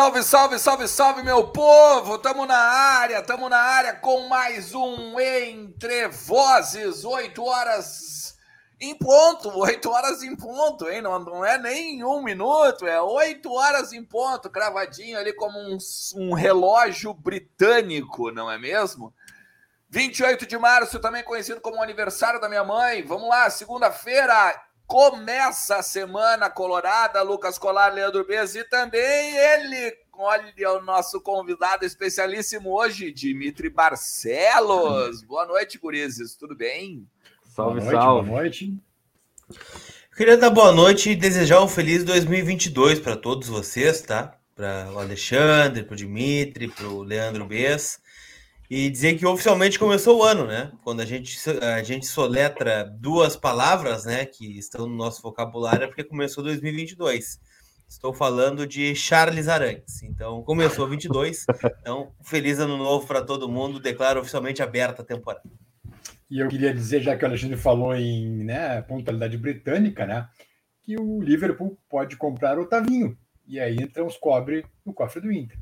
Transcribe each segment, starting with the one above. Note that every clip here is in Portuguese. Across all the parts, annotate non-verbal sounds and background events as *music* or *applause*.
Salve, salve, salve, salve, meu povo! Tamo na área, tamo na área com mais um Entre Vozes, 8 horas em ponto, *laughs* 8 horas em ponto, hein? Não, não é nem um minuto, é 8 horas em ponto, cravadinho ali como um, um relógio britânico, não é mesmo? 28 de março, também conhecido como aniversário da minha mãe. Vamos lá, segunda-feira, Começa a semana colorada, Lucas Colar, Leandro Bez e também ele, olha o nosso convidado especialíssimo hoje, Dimitri Barcelos. Boa noite, gurizes, tudo bem? Salve, boa noite, salve. Boa noite. Queria dar boa noite e desejar um feliz 2022 para todos vocês, tá? Para o Alexandre, para o Dimitri, para o Leandro Bez e dizer que oficialmente começou o ano, né? Quando a gente, a gente soletra duas palavras, né, que estão no nosso vocabulário, é porque começou 2022. Estou falando de Charles Arantes. Então, começou 22. Então, feliz ano novo para todo mundo. Declaro oficialmente aberta a temporada. E eu queria dizer, já que o Alexandre falou em né, pontualidade britânica, né, que o Liverpool pode comprar o Otavinho. E aí então os cobre no cofre do Inter.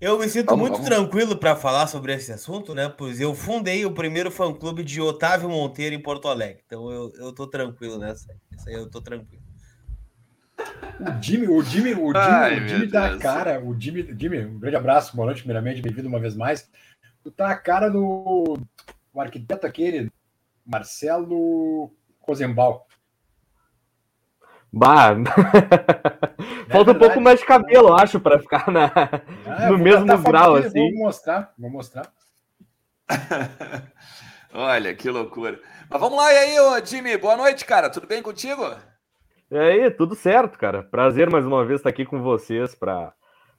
Eu me sinto vamos, muito vamos. tranquilo para falar sobre esse assunto, né? Pois eu fundei o primeiro fã-clube de Otávio Monteiro em Porto Alegre. Então eu, eu tô tranquilo nessa. Isso aí eu tô tranquilo. O Jimmy, o Jimmy, o Jimmy, Ai, o Jimmy tá a cara. O Jimmy, Jimmy, um grande abraço, boa noite, primeiramente, bem-vindo uma vez mais. Tu tá a cara do o arquiteto aquele, Marcelo Rosenbaum. Bah. *laughs* Falta um pouco mais de cabelo, acho, para ficar na, ah, no mesmo grau, assim. Vou mostrar, vou mostrar. *laughs* Olha, que loucura. Mas vamos lá, e aí, ô, Jimmy, boa noite, cara. Tudo bem contigo? E aí, tudo certo, cara. Prazer mais uma vez estar aqui com vocês para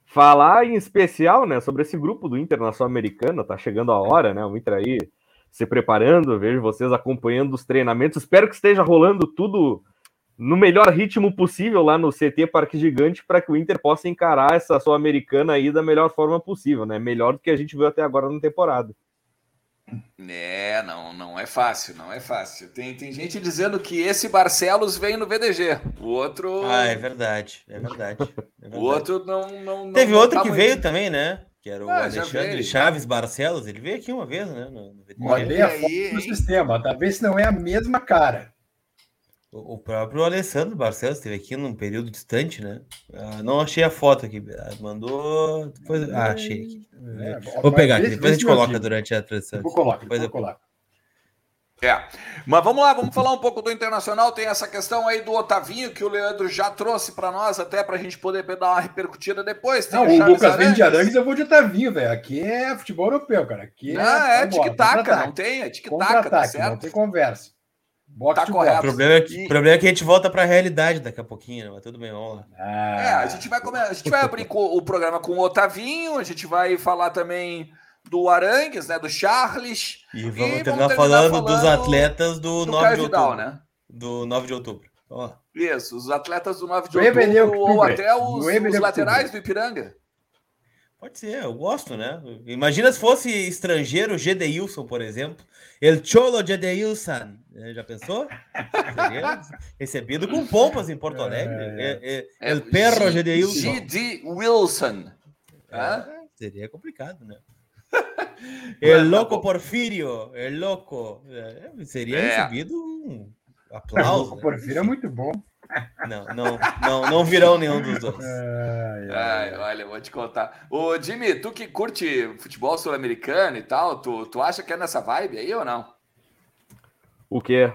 falar em especial, né, sobre esse grupo do Internacional Americana. Tá chegando a hora, né? O Inter aí se preparando, vejo vocês acompanhando os treinamentos. Espero que esteja rolando tudo no melhor ritmo possível lá no CT Parque Gigante para que o Inter possa encarar essa Sul-Americana aí da melhor forma possível, né? Melhor do que a gente viu até agora na temporada. É, não, não é fácil, não é fácil. Tem, tem gente dizendo que esse Barcelos vem no VDG, o outro. Ah, é verdade, é verdade. É *laughs* verdade. O outro não. não Teve outro tá que muito... veio também, né? Que era o ah, Alexandre Chaves Barcelos. Ele veio aqui uma vez, né? No, no VDG. Olha a foto do sistema, talvez não é a mesma cara. O próprio Alessandro Barcelos esteve aqui num período distante, né? Ah, não achei a foto aqui. Ah, mandou. Depois... Ah, achei aqui. É, Vou pegar aqui, depois a gente coloca durante a transição. Vou colocar, depois eu coloco. É. Mas vamos lá, vamos falar um pouco do Internacional. Tem essa questão aí do Otavinho, que o Leandro já trouxe para nós, até para a gente poder dar uma repercutida depois. Tem não, o, o Lucas vem de Arangues, eu vou de Otavinho, velho. Aqui é futebol europeu, cara. Aqui é. Ah, é tic-tac, não tem? É tic-tac, tá certo? Não tem conversa. Box tá correto. O problema, é que, e... problema é que a gente volta para a realidade daqui a pouquinho, né? mas tudo bem, vamos lá. Ah. É, a gente vai, comer, a gente vai abrir o programa com o Otavinho, a gente vai falar também do Arangues, né? Do Charles. E vamos, e terminar, vamos falando, falando, dos atletas do, do 9 de Vidal, outubro. Né? Do 9 de outubro. Ó. Isso, os atletas do 9 de outubro ou até os, os laterais do Ipiranga. Pode ser, eu gosto, né? Imagina se fosse estrangeiro, Gedeilson, por exemplo. El Cholo Gedeilson. É, já pensou? Recebido com pompas em Porto Alegre. É, é, é, El Perro Gedeilson. G.D. Wilson. É, seria complicado, né? *laughs* El Loco Porfírio. El Loco. É, seria recebido um aplauso. O né? Porfírio é muito bom. Não, não, não, não virão nenhum dos dois. Ai, ai, olha, vou te contar. Ô, Jimmy, tu que curte futebol sul-americano e tal, tu, tu acha que é nessa vibe aí ou não? O quê?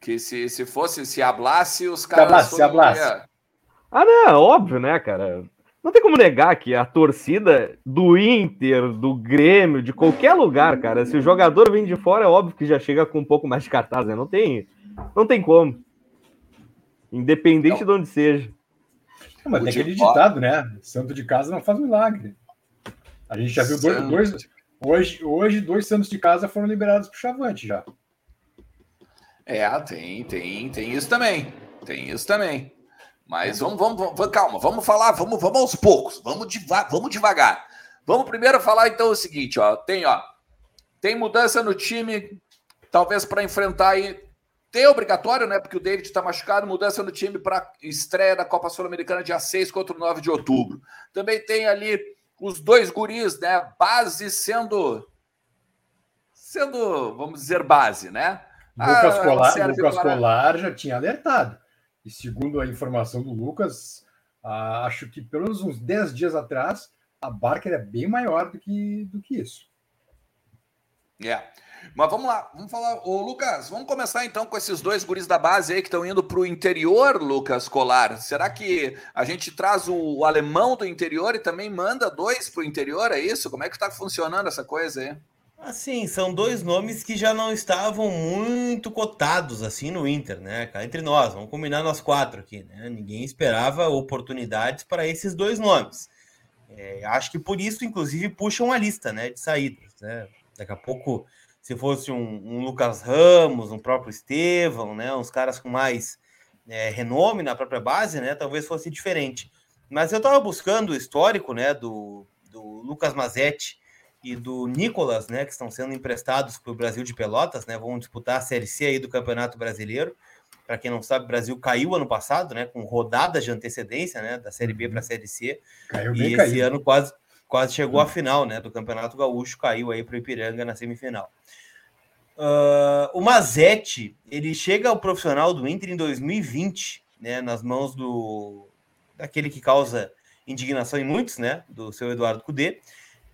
Que se, se fosse, se hablasse, os caras. Se hablasse, se Ah, não, óbvio, né, cara? Não tem como negar que a torcida do Inter, do Grêmio, de qualquer lugar, cara, se o jogador vem de fora, é óbvio que já chega com um pouco mais de cartaz, né? Não tem, não tem como. Independente não. de onde seja. Não, mas tem aquele ditado, né? Santo de casa não faz milagre. A gente já viu dois, dois, hoje, hoje, dois santos de casa foram liberados para o Chavante já. É, tem, tem, tem isso também. Tem isso também. Mas vamos, vamos, vamos, calma, vamos falar, vamos, vamos aos poucos, vamos, deva, vamos devagar. Vamos primeiro falar então o seguinte, ó, tem, ó, tem mudança no time, talvez para enfrentar aí Tem obrigatório, né? Porque o David está machucado, mudança no time para estreia da Copa Sul-Americana dia 6 contra o 9 de outubro. Também tem ali os dois guris, né? Base sendo. Sendo, vamos dizer, base, né? Lucas, ah, Colar, Lucas para... Colar já tinha alertado. E segundo a informação do Lucas, ah, acho que pelo menos uns 10 dias atrás, a barca era bem maior do que, do que isso. É. Yeah. Mas vamos lá, vamos falar. Ô, Lucas, vamos começar então com esses dois guris da base aí que estão indo para o interior, Lucas Colar. Será que a gente traz o, alemão do interior e também manda dois para o interior? É isso? Como é que está funcionando essa coisa aí? Assim, são dois nomes que já não estavam muito cotados assim no Inter, né? Entre nós, vamos combinar nós quatro aqui, né? Ninguém esperava oportunidades para esses dois nomes. É, acho que por isso, inclusive, puxam a lista, né? De saídas, né? Daqui a pouco se fosse um, um, Lucas Ramos, um próprio Estevão, né, uns caras com mais é, renome na própria base, né, talvez fosse diferente. Mas eu estava buscando o histórico, né, do, do Lucas Mazetti e do Nicolas, né, que estão sendo emprestados para o Brasil de Pelotas, né, vão disputar a Série C aí do Campeonato Brasileiro. Para quem não sabe, o Brasil caiu ano passado, né, com rodadas de antecedência, né, da Série B para a uhum. Série C. Caiu e esse caído. ano quase quase chegou à uhum. final, né, do Campeonato Gaúcho, caiu aí para o Ipiranga na semifinal. Uh, o Mazetti, ele chega ao profissional do Inter em 2020, né, nas mãos do daquele que causa indignação em muitos, né, do seu Eduardo Cudê.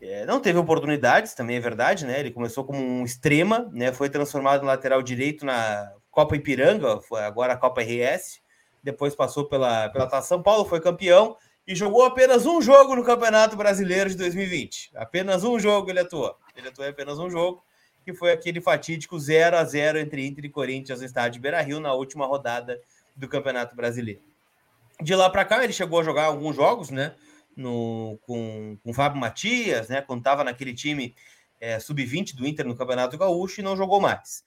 É, não teve oportunidades, também é verdade, né? Ele começou como um extrema, né? Foi transformado em lateral direito na Copa Ipiranga, foi agora a Copa RS. Depois passou pela pela Taça São Paulo, foi campeão e jogou apenas um jogo no Campeonato Brasileiro de 2020. Apenas um jogo ele atuou. Ele atuou apenas um jogo que foi aquele fatídico 0 a 0 entre Inter e Corinthians no estádio Beira-Rio na última rodada do Campeonato Brasileiro. De lá para cá ele chegou a jogar alguns jogos, né, no, com, com o Fábio Matias, né, quando estava naquele time é, sub-20 do Inter no Campeonato Gaúcho e não jogou mais.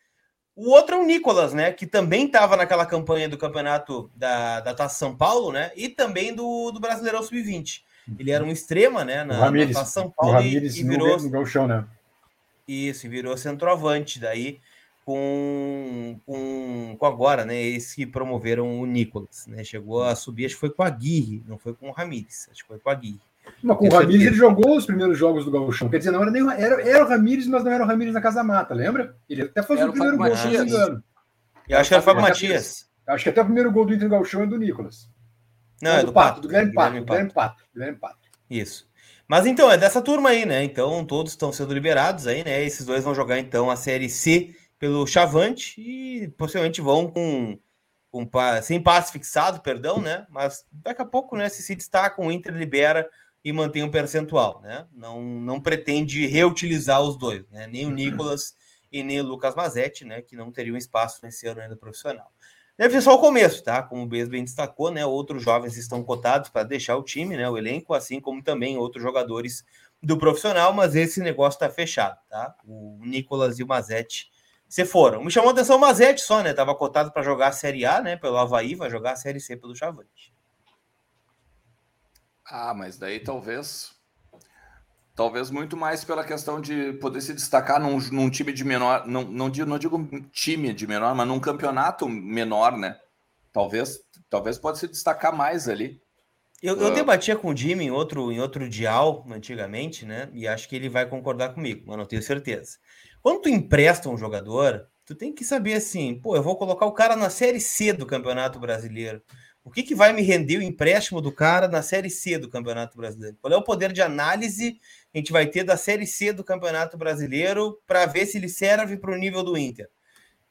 O outro é o Nicolas, né, que também estava naquela campanha do campeonato da, da Taça São Paulo, né, e também do, do Brasileirão Sub-20. Ele era um extrema, né, na, Ramires, na Taça São Paulo e, e virou... No, no né? Isso, virou centroavante daí com, com, com agora, né? Eles que promoveram o Nicolas, né? Chegou a subir, acho que foi com a Aguirre, não foi com o Ramires, acho que foi com a Aguirre. Mas com o Ramires ele jogou os primeiros jogos do Gauchão. Quer dizer, não era nem era, era o Ramires, mas não era o Ramires na Casa Mata, lembra? Ele até fez o primeiro gol, se não me engano. Eu acho que era o Fábio Matias. Acho que até o primeiro gol do Inter Gauchão é do Nicolas. Não, é do, do Pato, Pato, do Guilherme Pato, do Guilherme Pato, Guilherme Pato. Isso. Mas então, é dessa turma aí, né? Então, todos estão sendo liberados aí, né? Esses dois vão jogar então a Série C pelo Chavante e possivelmente vão com, com sem passe fixado, perdão, né? Mas daqui a pouco, né? Se se destacam, o Inter libera e mantém um percentual, né? Não, não pretende reutilizar os dois, né? Nem o Nicolas e nem o Lucas Mazetti, né? Que não teriam espaço nesse ano ainda profissional. Deve ser só o começo, tá? Como o Bez bem destacou, né? Outros jovens estão cotados para deixar o time, né? O elenco, assim como também outros jogadores do profissional, mas esse negócio está fechado, tá? O Nicolas e o Mazetti se foram. Me chamou a atenção o Mazetti só, né? Tava cotado para jogar a Série A, né? Pelo Havaí, vai jogar a Série C pelo Chavante. Ah, mas daí talvez Talvez muito mais pela questão de poder se destacar num, num time de menor, não, não, digo, não digo time de menor, mas num campeonato menor, né? Talvez, talvez pode se destacar mais ali. Eu, eu uh... debatia com o Jimmy em outro, em outro dial antigamente, né? E acho que ele vai concordar comigo, mas não tenho certeza. Quando tu empresta um jogador, tu tem que saber assim, pô, eu vou colocar o cara na série C do Campeonato Brasileiro. O que, que vai me render o empréstimo do cara na Série C do Campeonato Brasileiro? Qual é o poder de análise a gente vai ter da Série C do Campeonato Brasileiro para ver se ele serve para o nível do Inter.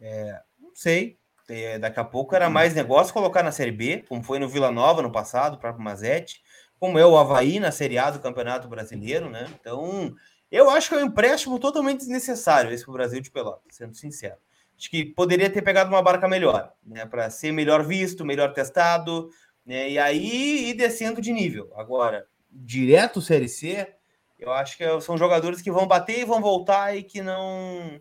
É, não sei. É, daqui a pouco era mais negócio colocar na Série B, como foi no Vila Nova no passado, o próprio Mazete, como é o Havaí na Série A do Campeonato Brasileiro, né? Então, eu acho que é um empréstimo totalmente desnecessário esse para o Brasil de Pelotas, sendo sincero. Acho que poderia ter pegado uma barca melhor, né? Para ser melhor visto, melhor testado, né? E aí ir descendo de nível. Agora, direto Série C, eu acho que são jogadores que vão bater e vão voltar e que não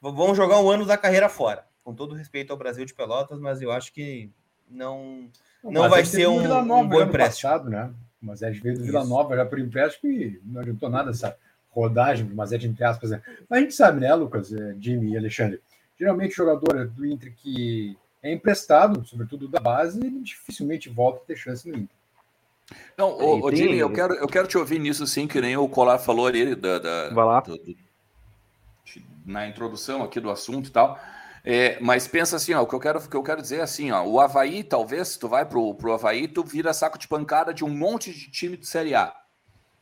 vão jogar um ano da carreira fora. Com todo respeito ao Brasil de Pelotas, mas eu acho que não não vai ser um, um bom empréstimo. Passado, né? Mas ele veio do Vila Nova já por empréstimo e não adiantou nada essa rodagem, mas é de entre aspas. Né? Mas a gente sabe, né, Lucas, é, Jimmy e Alexandre? Geralmente, jogador do Inter que é emprestado, sobretudo da base, ele dificilmente volta a ter chance no Inter. Não, ô, ô, Jimmy, eu quero, eu quero te ouvir nisso sim, que nem o Colar falou ali da, da Vai lá. Do, do, na introdução aqui do assunto e tal. É, mas pensa assim, ó, o que eu quero, o que eu quero dizer é assim, ó, o Havaí, talvez, se tu vai pro, pro Havaí, tu vira saco de pancada de um monte de time de Série A.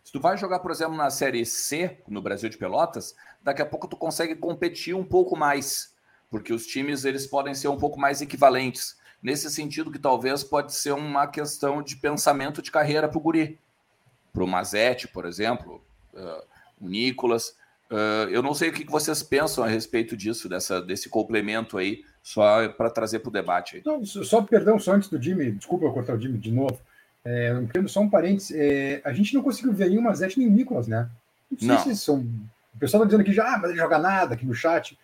Se tu vai jogar, por exemplo, na Série C, no Brasil de Pelotas, daqui a pouco tu consegue competir um pouco mais, porque os times eles podem ser um pouco mais equivalentes. Nesse sentido que talvez pode ser uma questão de pensamento de carreira para o Guri. Para o Mazete, por exemplo, uh, o Nicolas. Uh, eu não sei o que vocês pensam a respeito disso, dessa, desse complemento aí, só para trazer para o debate. Aí. Não, só perdão, só antes do Jimmy, desculpa eu cortar o Jimmy de novo. É, só um parênteses. É, a gente não conseguiu ver o Mazete nem o Nicolas, né? Não sei não. se são. O pessoal está dizendo aqui já, ah, mas ele joga nada aqui no chat.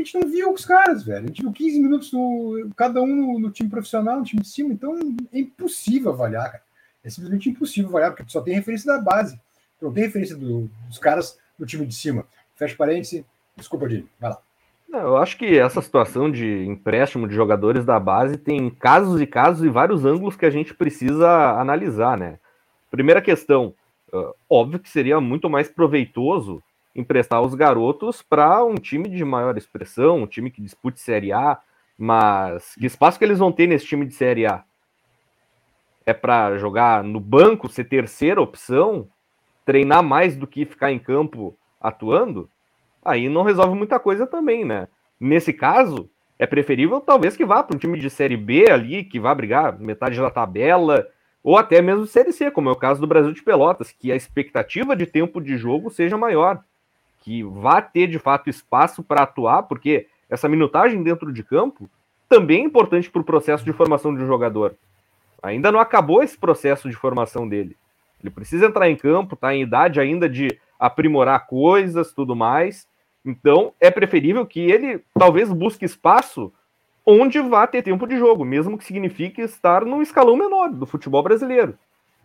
A gente não viu os caras, velho. A gente viu 15 minutos no, cada um no, no, time profissional, no time de cima, então é impossível avaliar, cara. É simplesmente impossível avaliar, porque só tem referência da base. Não tem referência do, dos caras no time de cima. Fecha parênteses. Desculpa, Dini. Vai lá. Não, eu acho que essa situação de empréstimo de jogadores da base tem casos e casos e vários ângulos que a gente precisa analisar, né? Primeira questão, óbvio que seria muito mais proveitoso emprestar os garotos para um time de maior expressão, um time que dispute Série A, mas que espaço que eles vão ter nesse time de Série A? É para jogar no banco, ser terceira opção, treinar mais do que ficar em campo atuando? Aí não resolve muita coisa também, né? Nesse caso, é preferível talvez que vá para um time de Série B ali, que vá brigar metade da tabela, ou até mesmo Série C, como é o caso do Brasil de Pelotas, que a expectativa de tempo de jogo seja maior que vá ter de fato espaço para atuar, porque essa minutagem dentro de campo também é importante para o processo de formação de um jogador. Ainda não acabou esse processo de formação dele. Ele precisa entrar em campo, está em idade ainda de aprimorar coisas, tudo mais. Então, é preferível que ele talvez busque espaço onde vá ter tempo de jogo, mesmo que signifique estar no escalão menor do futebol brasileiro.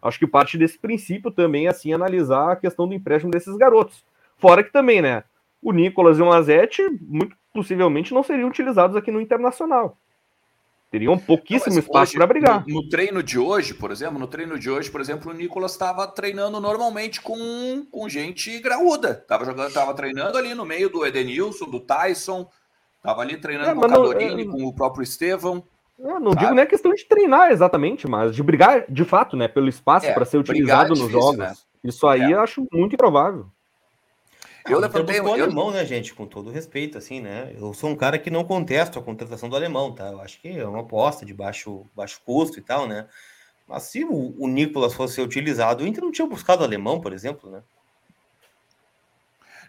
Acho que parte desse princípio também é assim analisar a questão do empréstimo desses garotos. Fora que também, né? O Nicolas e o Mazete muito possivelmente não seriam utilizados aqui no Internacional. Teriam pouquíssimo espaço para brigar. No, no, treino de hoje, por exemplo, no treino de hoje, por exemplo, o Nicolas estava treinando normalmente com, com gente graúda. Estava jogando, estava treinando ali no meio do Edenilson, do Tyson, estava ali treinando é, com o Cadorini, é... com o próprio Estevão. Eu não sabe? digo nem a questão de treinar exatamente, mas de brigar de fato, né, pelo espaço é, para ser utilizado é nos jogos. Né? Isso aí é. eu acho muito improvável. Eu levantei o alemão, né, gente? Com todo respeito, assim, né? Eu sou um cara que não contesto a contratação do alemão, tá? Eu acho que é uma aposta de baixo, baixo custo e tal, né? Mas se o, o Nicolas fosse utilizado, o Inter não tinha buscado o alemão, por exemplo, né?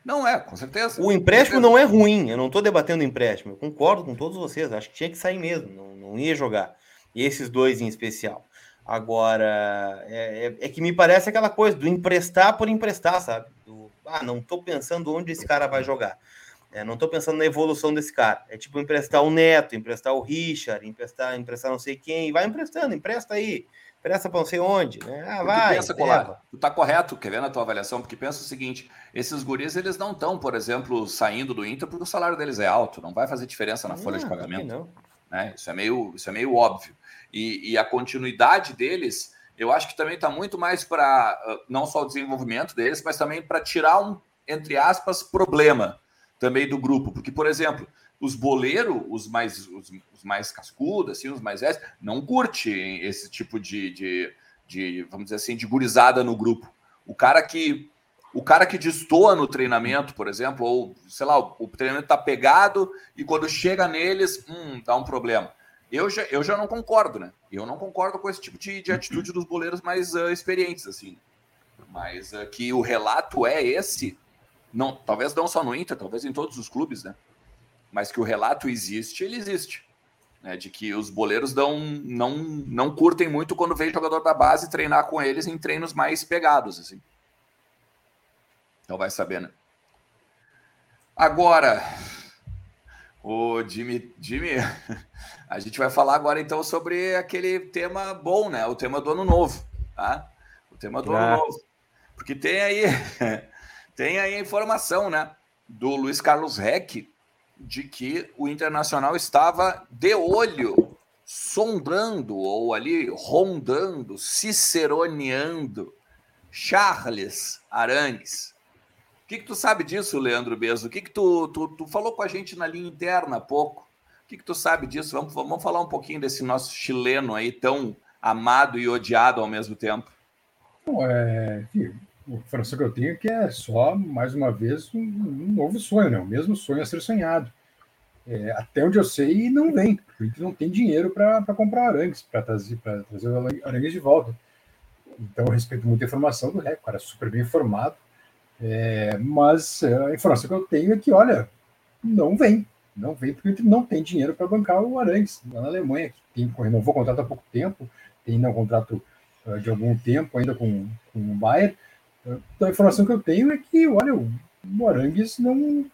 Não é, com certeza. O empréstimo não é ruim, eu não estou debatendo empréstimo, eu concordo com todos vocês, acho que tinha que sair mesmo, não, não ia jogar. E esses dois em especial. Agora, é, é, é que me parece aquela coisa do emprestar por emprestar, sabe? Ah, não estou pensando onde esse cara vai jogar. É, não estou pensando na evolução desse cara. É tipo emprestar o Neto, emprestar o Richard, emprestar, emprestar não sei quem. Vai emprestando, empresta aí. Empresta para não sei onde. Né? Ah, vai. Pensa, Colar, tu tá correto, quer ver na tua avaliação, porque pensa o seguinte: esses guris, eles não estão, por exemplo, saindo do Inter porque o salário deles é alto. Não vai fazer diferença na folha de pagamento. Não. Né? Isso, é meio, isso é meio óbvio. E, e a continuidade deles eu acho que também está muito mais para ah, não só o desenvolvimento deles, mas também para tirar um, entre aspas, problema também do grupo. Porque, por exemplo, os boleiros, os mais, os, os, mais cascudos, assim, os mais velhos, não curtem esse tipo de, de, de, vamos dizer assim, de gurizada no grupo. O cara que o cara que destoa no treinamento, por exemplo, ou sei lá, o treinamento está pegado e quando chega neles, hum, dá um problema. Eu já, eu já não concordo, né? Eu não concordo com esse tipo de, de atitude dos goleiros mais uh, experientes, assim. Mas uh, que o relato é esse, não, talvez não só no Inter, talvez em todos os clubes, né? Mas que o relato existe, ele existe. Né? De que os boleiros não, não, não curtem muito quando vem jogador da base treinar com eles em treinos mais pegados, assim. Então vai saber, né? Agora, o Jimmy, Jimmy, *laughs* a gente vai falar agora então sobre aquele tema bom, né? O tema do ano novo, tá? O tema do é. ano novo. Porque tem aí, *laughs* tem aí a informação, né? Do Luiz Carlos Reck, de que o Internacional estava de olho, sondando ou ali rondando, ciceroneando Charles Arangues. O que, que tu sabe disso, Leandro Bezo? O que, que tu, tu, tu falou com a gente na linha interna há pouco? O que, que tu sabe disso? Vamos, vamos falar um pouquinho desse nosso chileno aí, tão amado e odiado ao mesmo tempo. Bom, é, a informação que eu tenho é que é só, mais uma vez, um, um novo sonho, né? o mesmo sonho a ser sonhado. É, até onde eu sei, não vem, o Inter não tem dinheiro para comprar arangues, para trazer, trazer o arangues de volta. Então, eu respeito muito a informação do o cara é super bem informado, é, mas a informação que eu tenho é que, olha, não vem, não vem porque não tem dinheiro para bancar o Arangues lá na Alemanha, que tem, renovou o contrato há pouco tempo, tem um contrato uh, de algum tempo ainda com, com o Bayern. Então, a informação que eu tenho é que, olha, o, o Arangues não.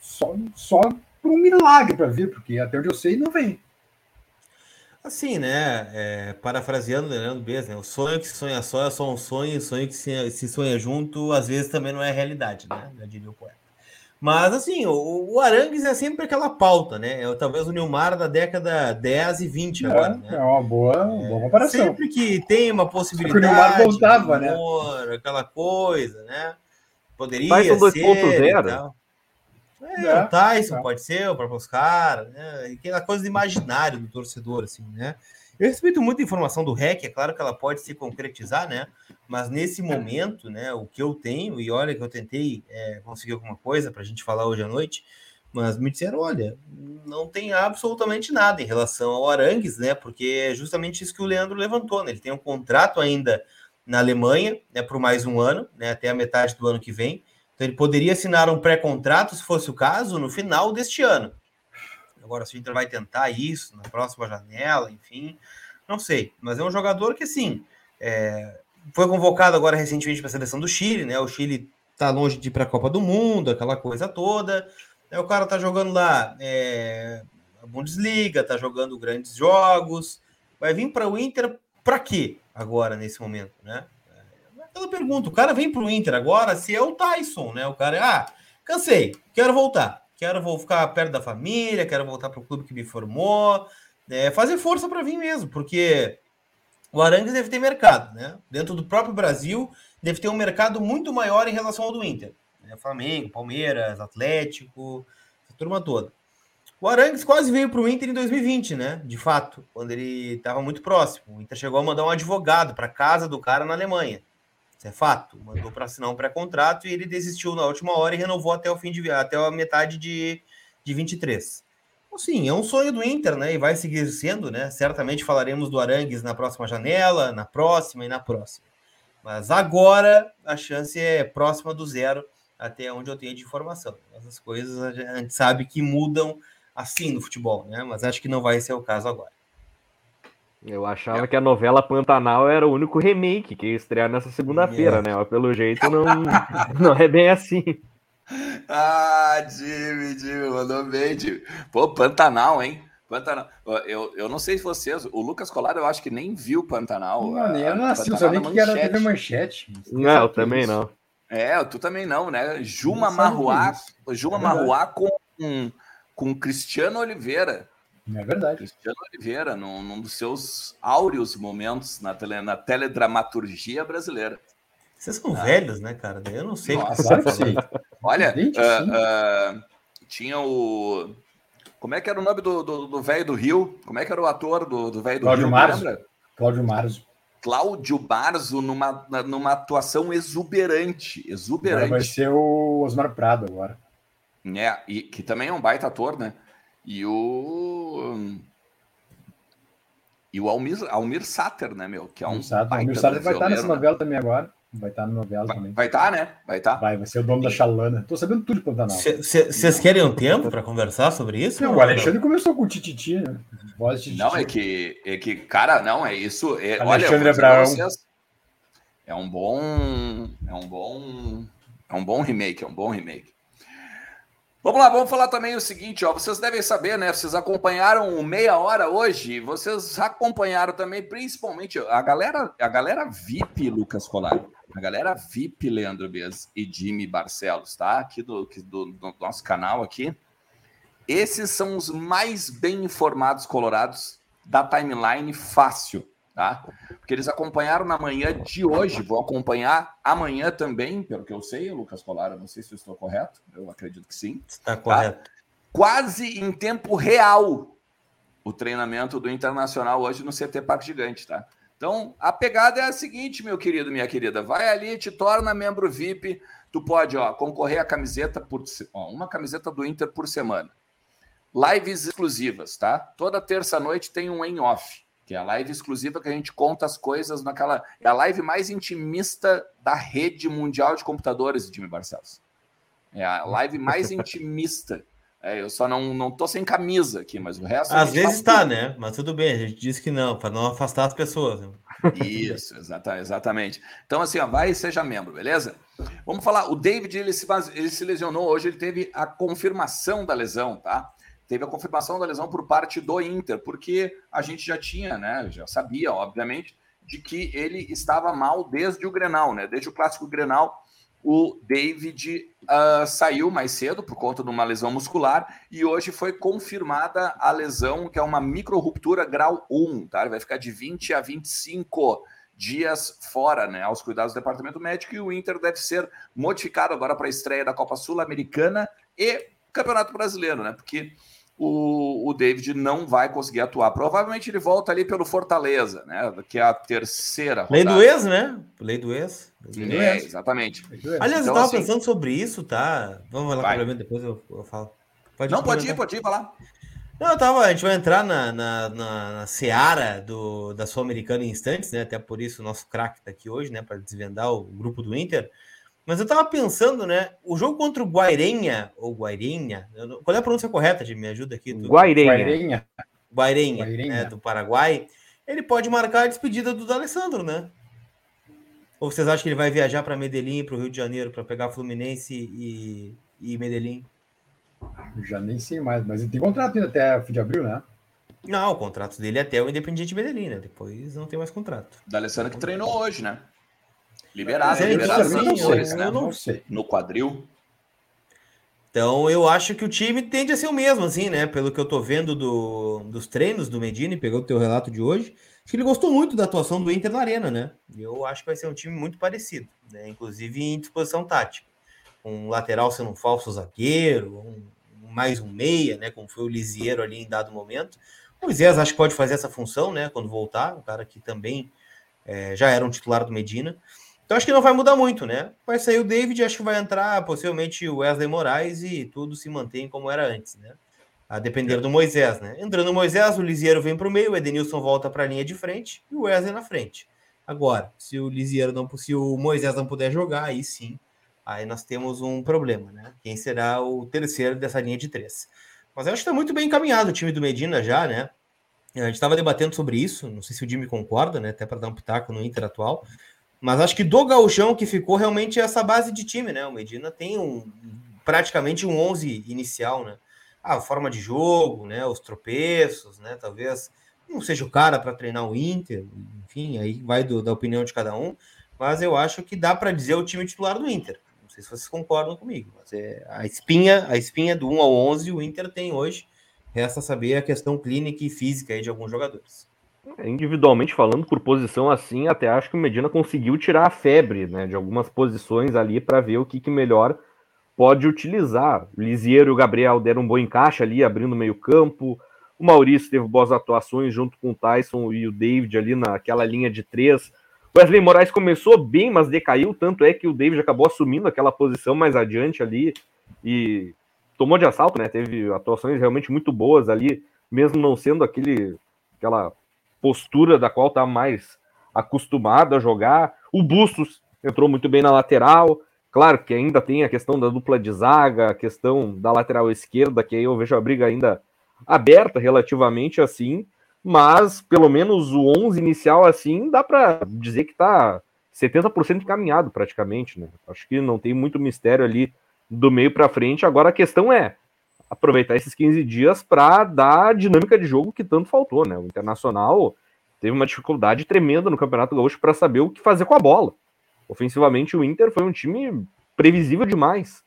Só, só por um milagre para vir, porque até onde eu sei, não vem. Assim, né? É, parafraseando Leandro Bez, né? O sonho que se sonha só é só um sonho, o sonho que se, se sonha junto, às vezes também não é realidade, né? Já diria o poeta. Mas, assim, o, o Arangues é sempre aquela pauta, né? É talvez o Nilmar da década 10 e 20 é, agora, né? É uma boa, uma boa comparação. Sempre que tem uma possibilidade. o Nilmar voltava, né? Aquela coisa, né? Poderia Tyson 2.0. É, é, o Tyson é. pode ser, o próprio Oscar, né? Aquela coisa de imaginário do torcedor, assim, né? Eu respeito muito a informação do REC, é claro que ela pode se concretizar, né? Mas nesse momento, né, o que eu tenho, e olha que eu tentei é, conseguir alguma coisa para a gente falar hoje à noite, mas me disseram: olha, não tem absolutamente nada em relação ao Arangues, né? Porque é justamente isso que o Leandro levantou, né? Ele tem um contrato ainda na Alemanha, né, por mais um ano, né, até a metade do ano que vem. Então ele poderia assinar um pré-contrato, se fosse o caso, no final deste ano. Agora, se o Inter vai tentar isso na próxima janela, enfim, não sei. Mas é um jogador que, assim, é, foi convocado agora recentemente para a seleção do Chile, né? O Chile está longe de ir para a Copa do Mundo, aquela coisa toda. Aí o cara tá jogando lá é, a Bundesliga, tá jogando grandes jogos. Vai vir para o Inter para quê agora, nesse momento, né? Eu pergunto, o cara vem para o Inter agora se é o Tyson, né? O cara, ah, cansei, quero voltar quero vou ficar perto da família, quero voltar para o clube que me formou, é, fazer força para vir mesmo, porque o Arangues deve ter mercado, né? Dentro do próprio Brasil, deve ter um mercado muito maior em relação ao do Inter. Né? Flamengo, Palmeiras, Atlético, essa turma toda. O Arangues quase veio para o Inter em 2020, né? De fato, quando ele estava muito próximo. O Inter chegou a mandar um advogado para casa do cara na Alemanha. Isso é fato. Mandou para assinar um pré-contrato e ele desistiu na última hora e renovou até o fim de até a metade de, de 23. Então, sim, é um sonho do Inter, né? E vai seguir sendo, né? Certamente falaremos do Arangues na próxima janela, na próxima e na próxima. Mas agora a chance é próxima do zero, até onde eu tenho de informação. Essas coisas a gente sabe que mudam assim no futebol, né? Mas acho que não vai ser o caso agora. Eu achava é. que a novela Pantanal era o único remake que ia estrear nessa segunda-feira, é. né? Mas pelo jeito não, *laughs* não é bem assim. Ah, Jimmy, Jimmy, mandou bem, Jimmy. Pô, Pantanal, hein? Pantanal. Eu, eu não sei se vocês, o Lucas Colar eu acho que nem viu Pantanal. Mano, eu não assisti, só nem que era TV Manchete. Não, eu também não. É, tu também não, né? Juma Marruá, Juma é Marruá com, com Cristiano Oliveira. É verdade. Cristiano Oliveira, num, num dos seus áureos momentos na, tele, na teledramaturgia brasileira. Vocês são ah. velhos, né, cara? Eu não sei. Nossa, claro que sim. Olha, uh, uh, tinha o. Como é que era o nome do velho do, do, Rio? Como é que era o ator do velho do, Cláudio Rio? Marzo. Lembra? Cláudio Marzo. Cláudio Barzo numa, numa atuação exuberante. Exuberante. Agora vai ser o Osmar Prado agora. É, e que também é um baita ator, né? E o. E o Almir, Almir Sater, né, meu? Que é um. Sater. Almir Sater vai estar nessa novela também agora. Vai estar na novela vai, também. Vai estar, né? Vai estar. Vai, vai ser o dono da Chalana. Tô sabendo tudo de Pantanal. Vocês querem um tempo para conversar sobre isso? Não, o Alexandre começou com o Tititi, né? Voz de Não, é que, é que, cara, não, é isso. É, Alexandre olha, Abraão. Vocês, é um bom. É um bom. É um bom remake, é um bom remake. Vamos lá, vamos falar também o seguinte, ó. Vocês devem saber, né? Vocês acompanharam o meia hora hoje. Vocês acompanharam também, principalmente a galera, a galera VIP, Lucas Colar. A galera VIP, Leandro Bez e Jimmy Barcelos, tá? Aqui do, do, do nosso canal aqui. Esses são os mais bem informados colorados da timeline fácil, tá? Porque eles acompanharam na manhã de hoje, vão acompanhar amanhã também, pelo que eu sei, Lucas Colara, não sei se eu estou correto, eu acredito que sim. Está tá? correto. Quase em tempo real o treinamento do Internacional hoje no CT Parque Gigante, tá? Então, a pegada é a seguinte, meu querido, minha querida, vai ali, te torna membro VIP, tu pode, ó, concorrer a camiseta por ó, uma camiseta do Inter por semana. Lives exclusivas, tá? Toda terça-noite tem um em off, que é a live exclusiva que a gente conta as coisas naquela. É a live mais intimista da rede mundial de computadores, Jimmy Barcelos. É a live mais *laughs* intimista. É, eu só não, não tô sem camisa aqui, mas o resto. Às vezes tá, né? Mas tudo bem, a gente disse que não, para não afastar as pessoas. Né? Isso, exata, exatamente. Então, assim, ó, vai e seja membro, beleza? Vamos falar, o David ele se, ele se lesionou hoje, ele teve a confirmação da lesão, tá? Teve a confirmação da lesão por parte do Inter, porque a gente já tinha, né, já sabia, obviamente, de que ele estava mal desde o Grenal, né? Desde o clássico Grenal, o David uh, saiu mais cedo por conta de uma lesão muscular e hoje foi confirmada a lesão, que é uma micro-ruptura grau 1, tá? Ele vai ficar de 20 a 25 dias fora, né, aos cuidados do departamento médico, e o Inter deve ser modificado agora para a estreia da Copa Sul-Americana e Campeonato Brasileiro, né? Porque o, o David não vai conseguir atuar. Provavelmente ele volta ali pelo Fortaleza, né? Que é a terceira rodada. Lei do ex, né? Lei do ex. Lei do é, ex. exatamente. Aliás, então, eu tava assim, pensando sobre isso, tá? Vamos lá, complemento, depois eu, eu falo. Pode não, pode ir, pode ir, vai lá. Não, eu tava, a gente vai entrar na, na, na, na seara do, da Sul-Americana em instantes, né? Até por isso o nosso craque tá aqui hoje, né? Para desvendar o grupo do Inter. Mas eu tava pensando, né? O jogo contra o Guairenha, ou Guairenha, qual é a pronúncia correta, de Me ajuda aqui. Tu... Guairenha. Guairenha. Guairenha, Guairenha. Né, do Paraguai. Ele pode marcar a despedida do D'Alessandro, né? Ou vocês acham que ele vai viajar para Medellín, para o Rio de Janeiro, para pegar Fluminense e, e Medellín? Já nem sei mais, mas ele tem contrato ainda até fim de abril, né? Não, o contrato dele é até o Independiente Medellín, né? Depois não tem mais contrato. D'Alessandro que treinou hoje, né? Liberado, é, liberado Santos, né? Não sei. No quadril. Então eu acho que o time tende a ser o mesmo, assim, né? Pelo que eu tô vendo do, dos treinos do Medina, pegou o teu relato de hoje. Acho que ele gostou muito da atuação do Inter na Arena, né? E eu acho que vai ser um time muito parecido, né? Inclusive em disposição tática. Um lateral sendo um falso zagueiro, um, mais um meia, né? Como foi o Lisieiro ali em dado momento. O Moisés acho que pode fazer essa função, né? Quando voltar, o cara que também é, já era um titular do Medina. Então acho que não vai mudar muito, né? Vai sair o David, acho que vai entrar possivelmente o Wesley Moraes e tudo se mantém como era antes, né? A depender do Moisés, né? Entrando o Moisés, o Lisieiro vem para o meio, o Edenilson volta para a linha de frente e o Wesley na frente. Agora, se o Lisieiro não, se o Moisés não puder jogar, aí sim, aí nós temos um problema, né? Quem será o terceiro dessa linha de três? Mas eu acho que está muito bem encaminhado o time do Medina já, né? A gente estava debatendo sobre isso, não sei se o Jimmy concorda, né? Até para dar um pitaco no Inter atual. Mas acho que do gauchão que ficou realmente é essa base de time, né? O Medina tem um, praticamente um 11 inicial, né? a forma de jogo, né? Os tropeços, né? Talvez não seja o cara para treinar o Inter, enfim, aí vai do, da opinião de cada um. Mas eu acho que dá para dizer o time titular do Inter. Não sei se vocês concordam comigo, mas é a espinha, a espinha do 1 ao 11 o Inter tem hoje. Resta saber a questão clínica e física aí de alguns jogadores. Individualmente falando, por posição assim, até acho que o Medina conseguiu tirar a febre né, de algumas posições ali para ver o que, que melhor pode utilizar. Lisieiro e o Gabriel deram um bom encaixe ali, abrindo meio campo. O Maurício teve boas atuações junto com o Tyson e o David ali naquela linha de três. Wesley Moraes começou bem, mas decaiu, tanto é que o David acabou assumindo aquela posição mais adiante ali e tomou de assalto, né? Teve atuações realmente muito boas ali, mesmo não sendo aquele aquela postura da qual está mais acostumado a jogar. O Bustos entrou muito bem na lateral. Claro que ainda tem a questão da dupla de zaga, a questão da lateral esquerda, que aí eu vejo a briga ainda aberta relativamente assim, mas pelo menos o 11 inicial assim dá para dizer que está 70% encaminhado praticamente, né? Acho que não tem muito mistério ali do meio para frente. Agora a questão é aproveitar esses 15 dias para dar a dinâmica de jogo que tanto faltou, né? O Internacional teve uma dificuldade tremenda no Campeonato Gaúcho para saber o que fazer com a bola. Ofensivamente, o Inter foi um time previsível demais.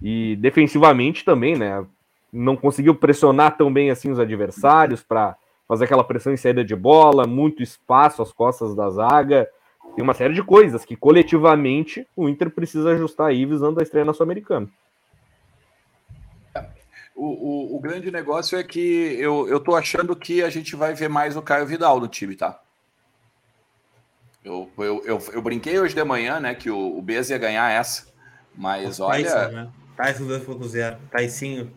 E defensivamente também, né? não conseguiu pressionar tão bem assim os adversários para fazer aquela pressão em saída de bola, muito espaço às costas da zaga. Tem uma série de coisas que coletivamente o Inter precisa ajustar aí visando a estreia na Sul-Americana. O, o, o, grande negócio é que eu, eu tô achando que a gente vai ver mais o Caio Vidal no time, tá? Eu, eu, eu, eu brinquei hoje de manhã, né, que o, o Bez ia ganhar essa, mas olha. Tyson, né? Tyson 2.0, Taicinho.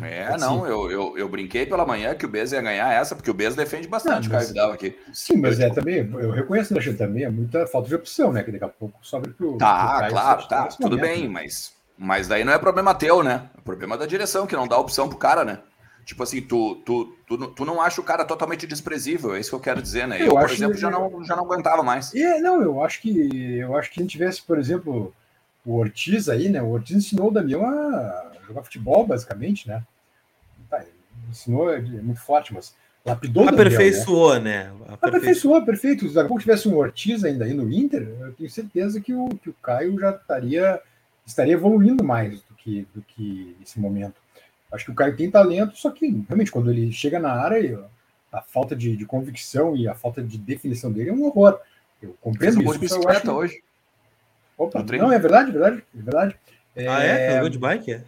É, não, eu, eu, eu brinquei pela manhã que o Bez ia ganhar essa, porque o Bez defende bastante não, mas, o Caio Vidal aqui. Sim, mas eu, é tipo... também, eu reconheço, né, também, é muita falta de opção, né, que daqui a pouco sobe pro. Tá, pro claro, tá, tudo momento, bem, né? mas mas daí não é problema teu, né? É problema da direção, que não dá opção pro cara, né? Tipo assim, tu, tu, tu, tu não acha o cara totalmente desprezível, é isso que eu quero dizer, né? Eu, eu por exemplo, que... já, não, já não aguentava mais. É, não, eu acho que eu acho que a gente tivesse, por exemplo, o Ortiz aí, né? O Ortiz ensinou o Damião a jogar futebol, basicamente, né? Tá, ensinou, é muito forte, mas lapidou Aperfeiçoou, Damião, né? né? Aperfeiçoou, perfeito. Se pouco tivesse um Ortiz ainda aí no Inter, eu tenho certeza que o, que o Caio já estaria estaria evoluindo mais do que, do que esse momento. Acho que o Caio tem talento, só que realmente quando ele chega na área, a falta de, de convicção e a falta de definição dele é um horror. Eu compreendo isso. bicicleta acho... hoje. Opa, não, é verdade, é verdade, é verdade. É... Ah, é? Jogou de bike? É?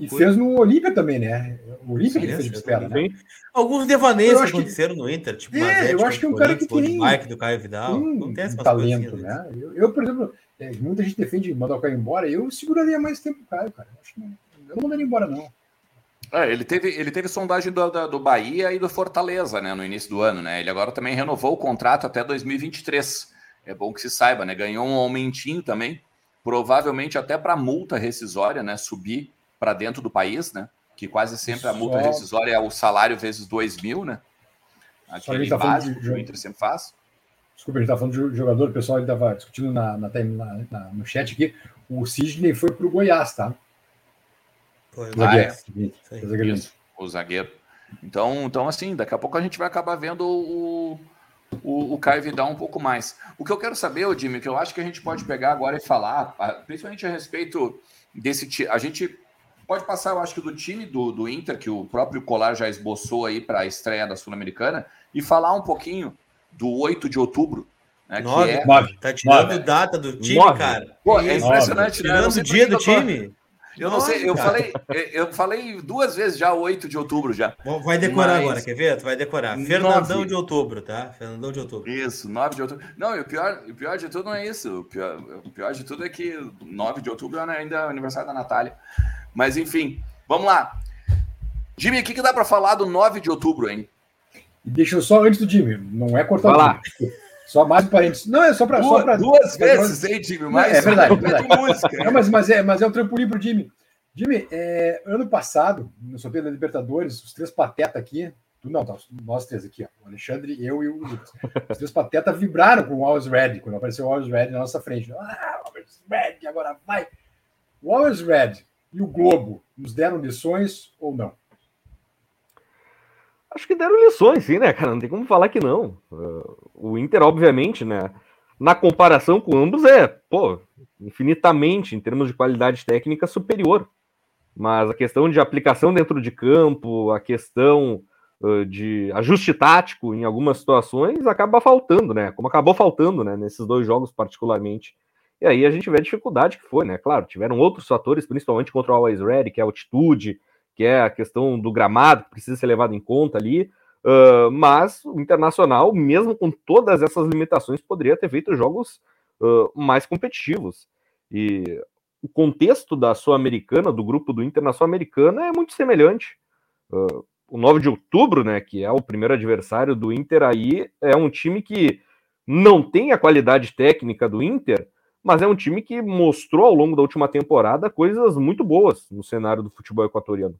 E fez no Olímpia também, né? O Olímpia que ele fez de bicicleta, né? Alguns devaneios que aconteceram no Inter, tipo, é, Mazete, eu acho que é um cara que tem bike do Caio Vidal, tem um talento, assim, né? Eu, eu, por exemplo, é, muita gente defende mandar o Caio embora. Eu seguraria mais tempo o Caio, cara. Eu, não, eu não mandaria embora, não. É, ele teve, ele teve sondagem do, do, do, Bahia e do Fortaleza, né, no início do ano, né? Ele agora também renovou o contrato até 2023. É bom que se saiba, né? Ganhou um aumentinho também, provavelmente até para multa rescisória, né? Subir para dentro do país, né? Que quase sempre a multa rescisória é o salário vezes 2 mil, né? Aquele tá básico que o Inter sempre faz. Desculpa, a gente estava falando de jogador, o pessoal estava discutindo na, na, na, no chat aqui. O Sidney foi para o Goiás, tá? Foi, o zagueiro. Ah, é. zagueiro. Isso, o zagueiro. Então, então, assim, daqui a pouco a gente vai acabar vendo o, o, o Caio Vidal um pouco mais. O que eu quero saber, Jimmy, que eu acho que a gente pode pegar agora e falar, principalmente a respeito desse. A gente pode passar, eu acho que do time do, do Inter, que o próprio Colar já esboçou aí para a estreia da Sul-Americana, e falar um pouquinho do 8 de outubro. Né, nove, é... nove, tá tirando nove. data do time, nove. cara. Pô, é impressionante, nove. né? Tirando o dia do time. Eu não sei, eu falei, eu falei duas vezes já 8 de outubro já. Vai decorar Mas... agora, quer ver? Tu vai decorar. Fernandão 9. de outubro, tá? Fernandão de outubro. Isso, 9 de outubro. Não, e o pior, o pior de tudo não é isso. O pior, o pior de tudo é que 9 de outubro é ainda é aniversário da Natália. Mas enfim, vamos lá. Jimmy, o que, que dá para falar do 9 de outubro, hein? Deixa eu só antes do Jimmy, não é cortar lá. Só mais um parênteses. Não, é só para. Duas, pra, duas pra, vezes, hein, Jimmy? Mas é verdade. É verdade. Música, não, mas, mas, é, mas é um trampolim pro Jimmy. Jimmy, é, ano passado, no sorteio da Libertadores, os três patetas aqui, tu não, tá, nós três aqui, ó, o Alexandre, eu e o Lucas. Os três patetas vibraram com o Always Red, quando apareceu o Always Red na nossa frente. Ah, Always Red, agora vai. O Always Red e o Globo nos deram lições ou não? Acho que deram lições, sim, né, cara? Não tem como falar que não. O Inter, obviamente, né? Na comparação com ambos, é, pô, infinitamente, em termos de qualidade técnica, superior. Mas a questão de aplicação dentro de campo, a questão uh, de ajuste tático em algumas situações acaba faltando, né? Como acabou faltando, né? Nesses dois jogos, particularmente. E aí a gente vê a dificuldade que foi, né? Claro, tiveram outros fatores, principalmente contra o Always Ready, que é a altitude, que é a questão do gramado, que precisa ser levado em conta ali. Uh, mas o Internacional, mesmo com todas essas limitações, poderia ter feito jogos uh, mais competitivos. E o contexto da Sul-Americana, do grupo do Internacional Americana, é muito semelhante. Uh, o 9 de outubro, né, que é o primeiro adversário do Inter aí, é um time que não tem a qualidade técnica do Inter, mas é um time que mostrou ao longo da última temporada coisas muito boas no cenário do futebol equatoriano.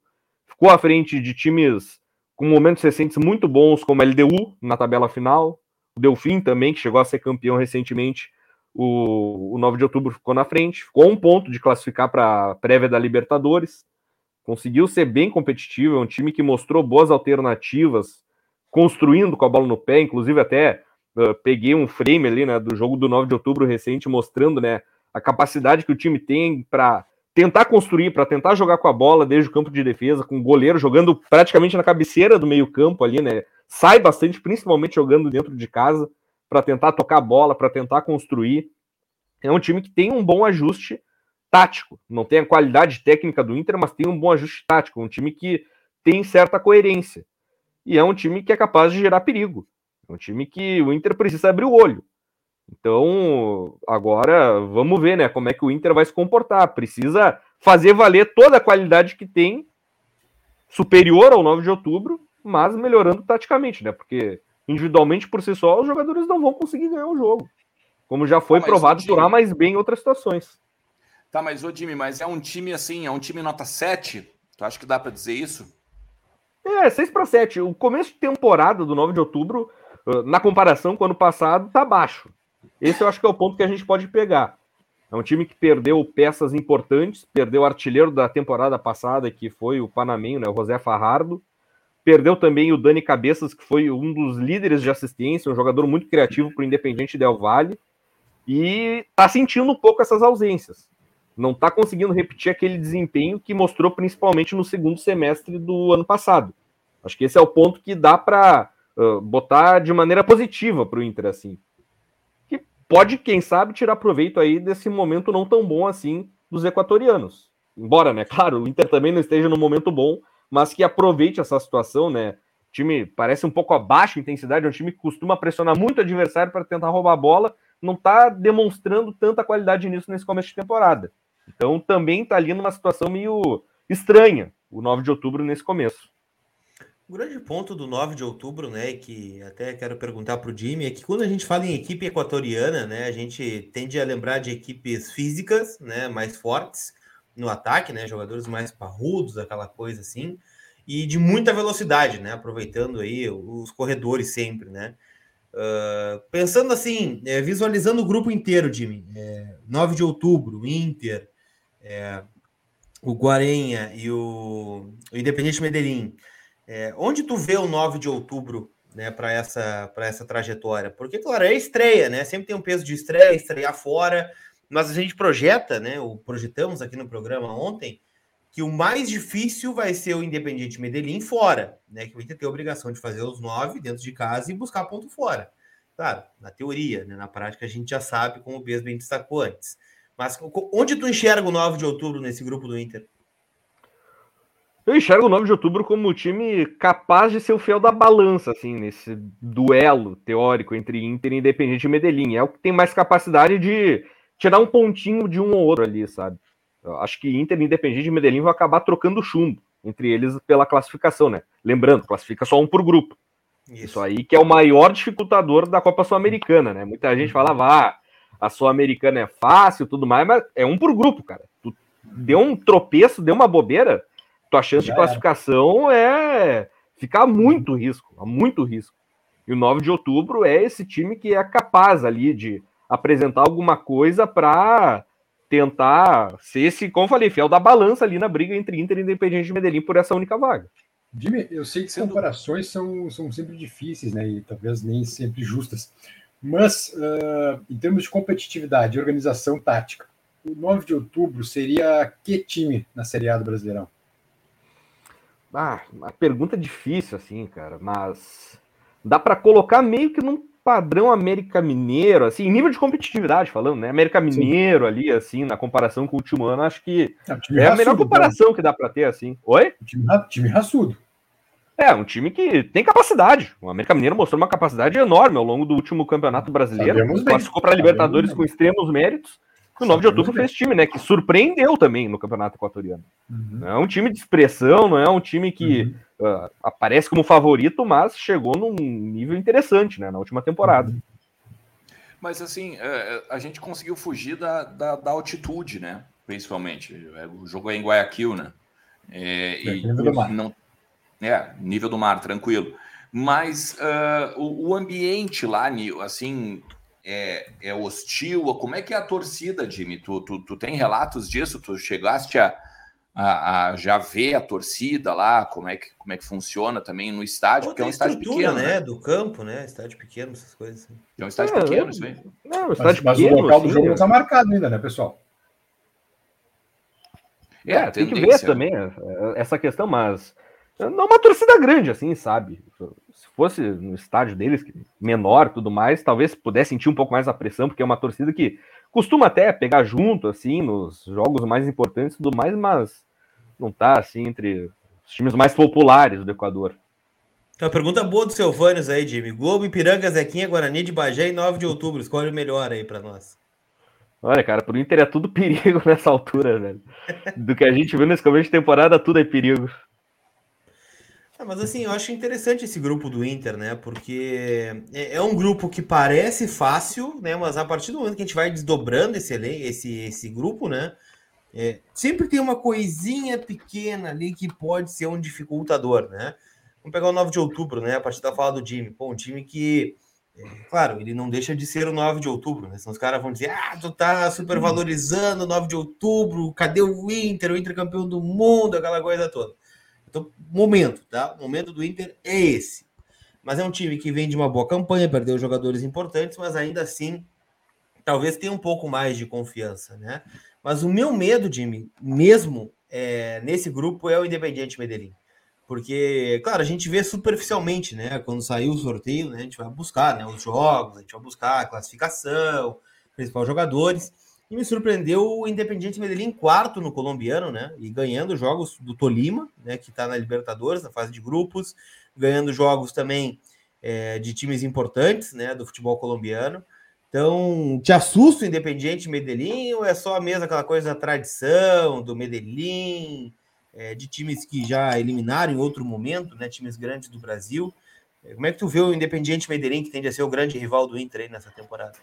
Ficou à frente de times com momentos recentes muito bons, como a LDU na tabela final, o Delfim também, que chegou a ser campeão recentemente, o, o 9 de outubro ficou na frente, ficou um ponto de classificar para a prévia da Libertadores, conseguiu ser bem competitivo, é um time que mostrou boas alternativas, construindo com a bola no pé, inclusive até Uh, peguei um frame ali, né, do jogo do 9 de outubro recente, mostrando, né, a capacidade que o time tem para tentar construir, para tentar jogar com a bola desde o campo de defesa, com o goleiro jogando praticamente na cabeceira do meio-campo ali, né? Sai bastante, principalmente jogando dentro de casa, para tentar tocar a bola, para tentar construir. É um time que tem um bom ajuste tático. Não tem a qualidade técnica do Inter, mas tem um bom ajuste tático. Um time que tem certa coerência. E é um time que é capaz de gerar perigo. É um time que o Inter precisa abrir o olho. Então, agora vamos ver, né, como é que o Inter vai se comportar. Precisa fazer valer toda a qualidade que tem, superior ao 9 de outubro, mas melhorando taticamente, né? Porque individualmente por si só os jogadores não vão conseguir ganhar o jogo. Como já foi ah, provado por A mais bem em outras situações. Tá, mas ô Jimmy, mas é um time assim, é um time nota 7? Tu acha que dá para dizer isso? É, 6 para 7. O começo de temporada do 9 de outubro, na comparação com o ano passado, tá baixo. Esse eu acho que é o ponto que a gente pode pegar. É um time que perdeu peças importantes, perdeu o artilheiro da temporada passada, que foi o Panamenho, né, o José Farrardo. Perdeu também o Dani Cabeças, que foi um dos líderes de assistência, um jogador muito criativo para o Independente Del Valle. E está sentindo um pouco essas ausências. Não está conseguindo repetir aquele desempenho que mostrou principalmente no segundo semestre do ano passado. Acho que esse é o ponto que dá para botar de maneira positiva para o Inter, assim pode, quem sabe, tirar proveito aí desse momento não tão bom assim dos equatorianos. Embora, né, *laughs* claro, o Inter também não esteja no momento bom, mas que aproveite essa situação, né? O time parece um pouco abaixo de intensidade, é um time que costuma pressionar muito o adversário para tentar roubar a bola, não está demonstrando tanta qualidade nisso nesse começo de temporada. Então também está ali numa situação meio estranha, o 9 de outubro nesse começo. O grande ponto do 9 de outubro, né, que até quero perguntar para o Jimmy, é que quando a gente fala em equipe equatoriana, né, a gente tende a lembrar de equipes físicas, né, mais fortes no ataque, né, jogadores mais parrudos, aquela coisa assim, e de muita velocidade, né, aproveitando aí os corredores sempre, né. Uh, pensando assim, é, visualizando o grupo inteiro, Jimmy, é, 9 de outubro, Inter, é, o Guarenha e o, o Independente Medellín, é, onde tu vê o 9 de outubro né, para essa, essa trajetória? Porque, claro, é estreia, né? Sempre tem um peso de estreia, estrear fora, mas a gente projeta, né? Ou projetamos aqui no programa ontem, que o mais difícil vai ser o Independiente Medellín fora, né? Que vai ter a obrigação de fazer os nove dentro de casa e buscar ponto fora. Claro, na teoria, né? na prática a gente já sabe, como o Bes bem destacou antes. Mas onde tu enxerga o 9 de outubro nesse grupo do Inter? Eu enxergo o 9 de outubro como um time capaz de ser o fiel da balança, assim, nesse duelo teórico entre Inter e Independente Medellín. É o que tem mais capacidade de tirar um pontinho de um ou outro ali, sabe? Eu acho que Inter e Independente Medellín vão acabar trocando chumbo entre eles pela classificação, né? Lembrando, classifica só um por grupo. Isso, Isso aí que é o maior dificultador da Copa Sul-Americana, né? Muita gente falava, ah, a Sul-Americana é fácil, tudo mais, mas é um por grupo, cara. Tu deu um tropeço, deu uma bobeira, tua chance de classificação é ficar muito risco, muito risco. E o 9 de outubro é esse time que é capaz ali de apresentar alguma coisa para tentar ser esse, como eu falei, fiel da balança ali na briga entre Inter e Independente de Medellín por essa única vaga. Jimmy, eu sei que Sendo... comparações são, são sempre difíceis, né? E talvez nem sempre justas. Mas, uh, em termos de competitividade, organização tática, o 9 de outubro seria que time na Série A do Brasileirão? Ah, uma pergunta difícil, assim, cara, mas dá para colocar meio que num padrão América Mineiro, assim, nível de competitividade falando, né? América Mineiro Sim. ali, assim, na comparação com o último ano, acho que é, é a melhor comparação que dá para ter, assim. Oi? Time, time raçudo. É, um time que tem capacidade. O América Mineiro mostrou uma capacidade enorme ao longo do último campeonato brasileiro. Classificou para Libertadores com extremos méritos o 9 de outubro fez time, né? Que surpreendeu também no campeonato equatoriano. Uhum. Não é um time de expressão, não é um time que uhum. uh, aparece como favorito, mas chegou num nível interessante, né? Na última temporada. Uhum. Mas assim, é, é, a gente conseguiu fugir da, da, da altitude, né? Principalmente. É, o jogo é em Guayaquil, né? É, e nível do mar. Não, é, nível do mar, tranquilo. Mas uh, o, o ambiente lá, assim, é, é hostil? Como é que é a torcida, Jimmy? Tu, tu, tu tem relatos disso? Tu chegaste a, a, a, já ver a torcida lá? Como é que, como é que funciona também no estádio? Porque é um estádio pequeno, né? né? Do campo, né? Estádio pequeno, essas coisas. Assim. É um estádio é, pequeno, isso aí. Não, estádio mas, pequeno, mas o local do jogo não está marcado ainda, né, pessoal? É, é tem que ver também é, essa questão, mas não uma torcida grande, assim, sabe? Se fosse no estádio deles, menor tudo mais, talvez pudesse sentir um pouco mais a pressão, porque é uma torcida que costuma até pegar junto, assim, nos jogos mais importantes e tudo mais, mas não tá, assim, entre os times mais populares do Equador. Então, pergunta boa do Silvânios aí, Jimmy. Globo, Ipiranga, Zequinha, Guarani de Bagé e 9 de outubro. Escolhe o melhor aí para nós. Olha, cara, pro Inter é tudo *laughs* perigo nessa altura, velho. Do que a gente viu nesse começo de temporada, tudo é perigo. É, mas assim, eu acho interessante esse grupo do Inter, né? Porque é, é, um grupo que parece fácil, né? Mas a partir do momento que a gente vai desdobrando esse, esse, esse grupo, né? É, sempre tem uma coisinha pequena ali que pode ser um dificultador, né? Vamos pegar o 9 de outubro, né? A partir da fala do time. Pô, um time que, é, claro, ele não deixa de ser o 9 de outubro, né? Senão os caras vão dizer, ah, tu tá supervalorizando o 9 de outubro, cadê o Inter, o Inter campeão do mundo, aquela coisa toda. Então, momento, tá? O momento do Inter é esse. Mas é um time que vem de uma boa campanha, perdeu jogadores importantes, mas ainda assim, talvez tenha um pouco mais de confiança, né? Mas o meu medo, Jimmy, mesmo é, nesse grupo, é o Independiente Medellín. Porque, claro, a gente vê superficialmente, né? Quando saiu o sorteio, né, a gente vai buscar né, os jogos, a gente vai buscar a classificação, principais jogadores. E me surpreendeu o Independiente Medellín quarto no colombiano, né? E ganhando jogos do Tolima, né? Que está na Libertadores, na fase de grupos, ganhando jogos também é, de times importantes, né? Do futebol colombiano. Então, te assusta o Independiente Medellín ou é só mesmo aquela coisa da tradição do Medellín? é, de times que já eliminaram em outro momento, né? Times grandes do Brasil. É, como é que tu vê o Independiente Medellín, que tende a ser o grande rival do Inter aí nessa temporada?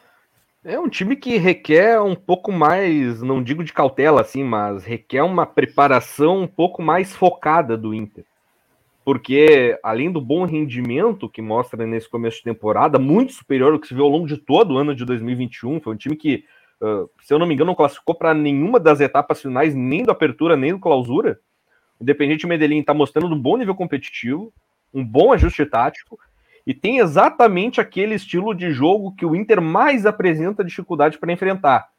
É um time que requer um pouco mais, não digo de cautela assim, mas requer uma preparação um pouco mais focada do Inter. Porque além do bom rendimento que mostra nesse começo de temporada, muito superior ao que se viu ao longo de todo o ano de 2021, foi um time que, se eu não me engano, não classificou para nenhuma das etapas finais, nem do apertura, nem do clausura. O Independiente Medellín está mostrando um bom nível competitivo, um bom ajuste tático e tem exatamente aquele estilo de jogo que o Inter mais apresenta dificuldade para enfrentar.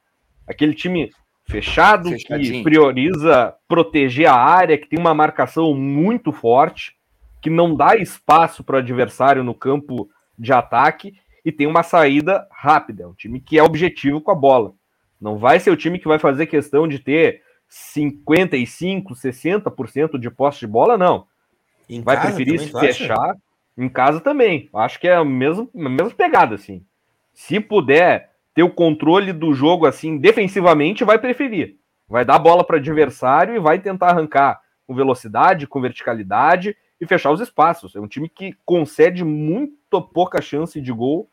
Aquele time fechado, que prioriza proteger a área, que tem uma marcação muito forte, que não dá espaço para o adversário no campo de ataque e tem uma saída rápida. É um time que é objetivo com a bola. Não vai ser o time que vai fazer questão de ter 55, 60% de posse de bola, não. Em vai preferir se fechar. Em casa também. Acho que é a mesma, a mesma pegada, assim. Se puder ter o controle do jogo assim defensivamente, vai preferir. Vai dar bola para adversário e vai tentar arrancar com velocidade, com verticalidade e fechar os espaços. É um time que concede muito pouca chance de gol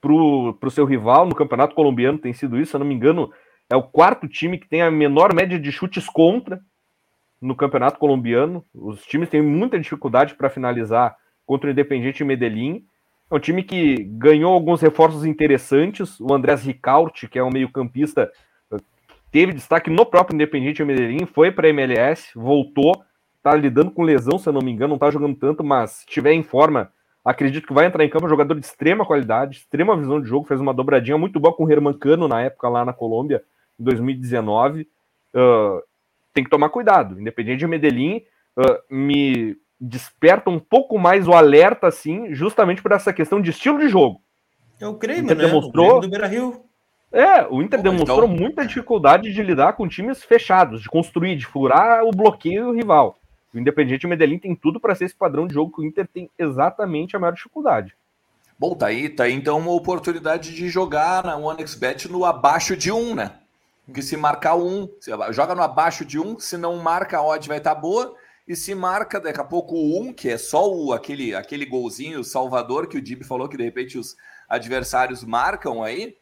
para o seu rival no Campeonato Colombiano, tem sido isso, se eu não me engano, é o quarto time que tem a menor média de chutes contra no campeonato colombiano. Os times têm muita dificuldade para finalizar contra o Independiente Medellín. É um time que ganhou alguns reforços interessantes. O Andrés Ricaurte, que é um meio-campista, teve destaque no próprio Independiente Medellín, foi para a MLS, voltou, está lidando com lesão, se eu não me engano, não está jogando tanto, mas se estiver em forma, acredito que vai entrar em campo. É um jogador de extrema qualidade, extrema visão de jogo, fez uma dobradinha muito boa com o Herman Cano na época lá na Colômbia em 2019. Uh, tem que tomar cuidado. Independente de Medellín, uh, me desperta um pouco mais o alerta, assim, justamente por essa questão de estilo de jogo. É o Grêmio, né? Demonstrou... O do Beira-Rio. É, o Inter Pô, demonstrou então... muita dificuldade de lidar com times fechados, de construir, de furar o bloqueio rival. O Independiente Medellín tem tudo para ser esse padrão de jogo que o Inter tem exatamente a maior dificuldade. Bom, tá aí, tá aí então uma oportunidade de jogar na OneXBet no abaixo de um, né? que se marcar um, joga no abaixo de um, se não marca, a odd vai estar tá boa. E se marca daqui a pouco o um, que é só o, aquele, aquele golzinho, Salvador, que o Dib falou que de repente os adversários marcam aí,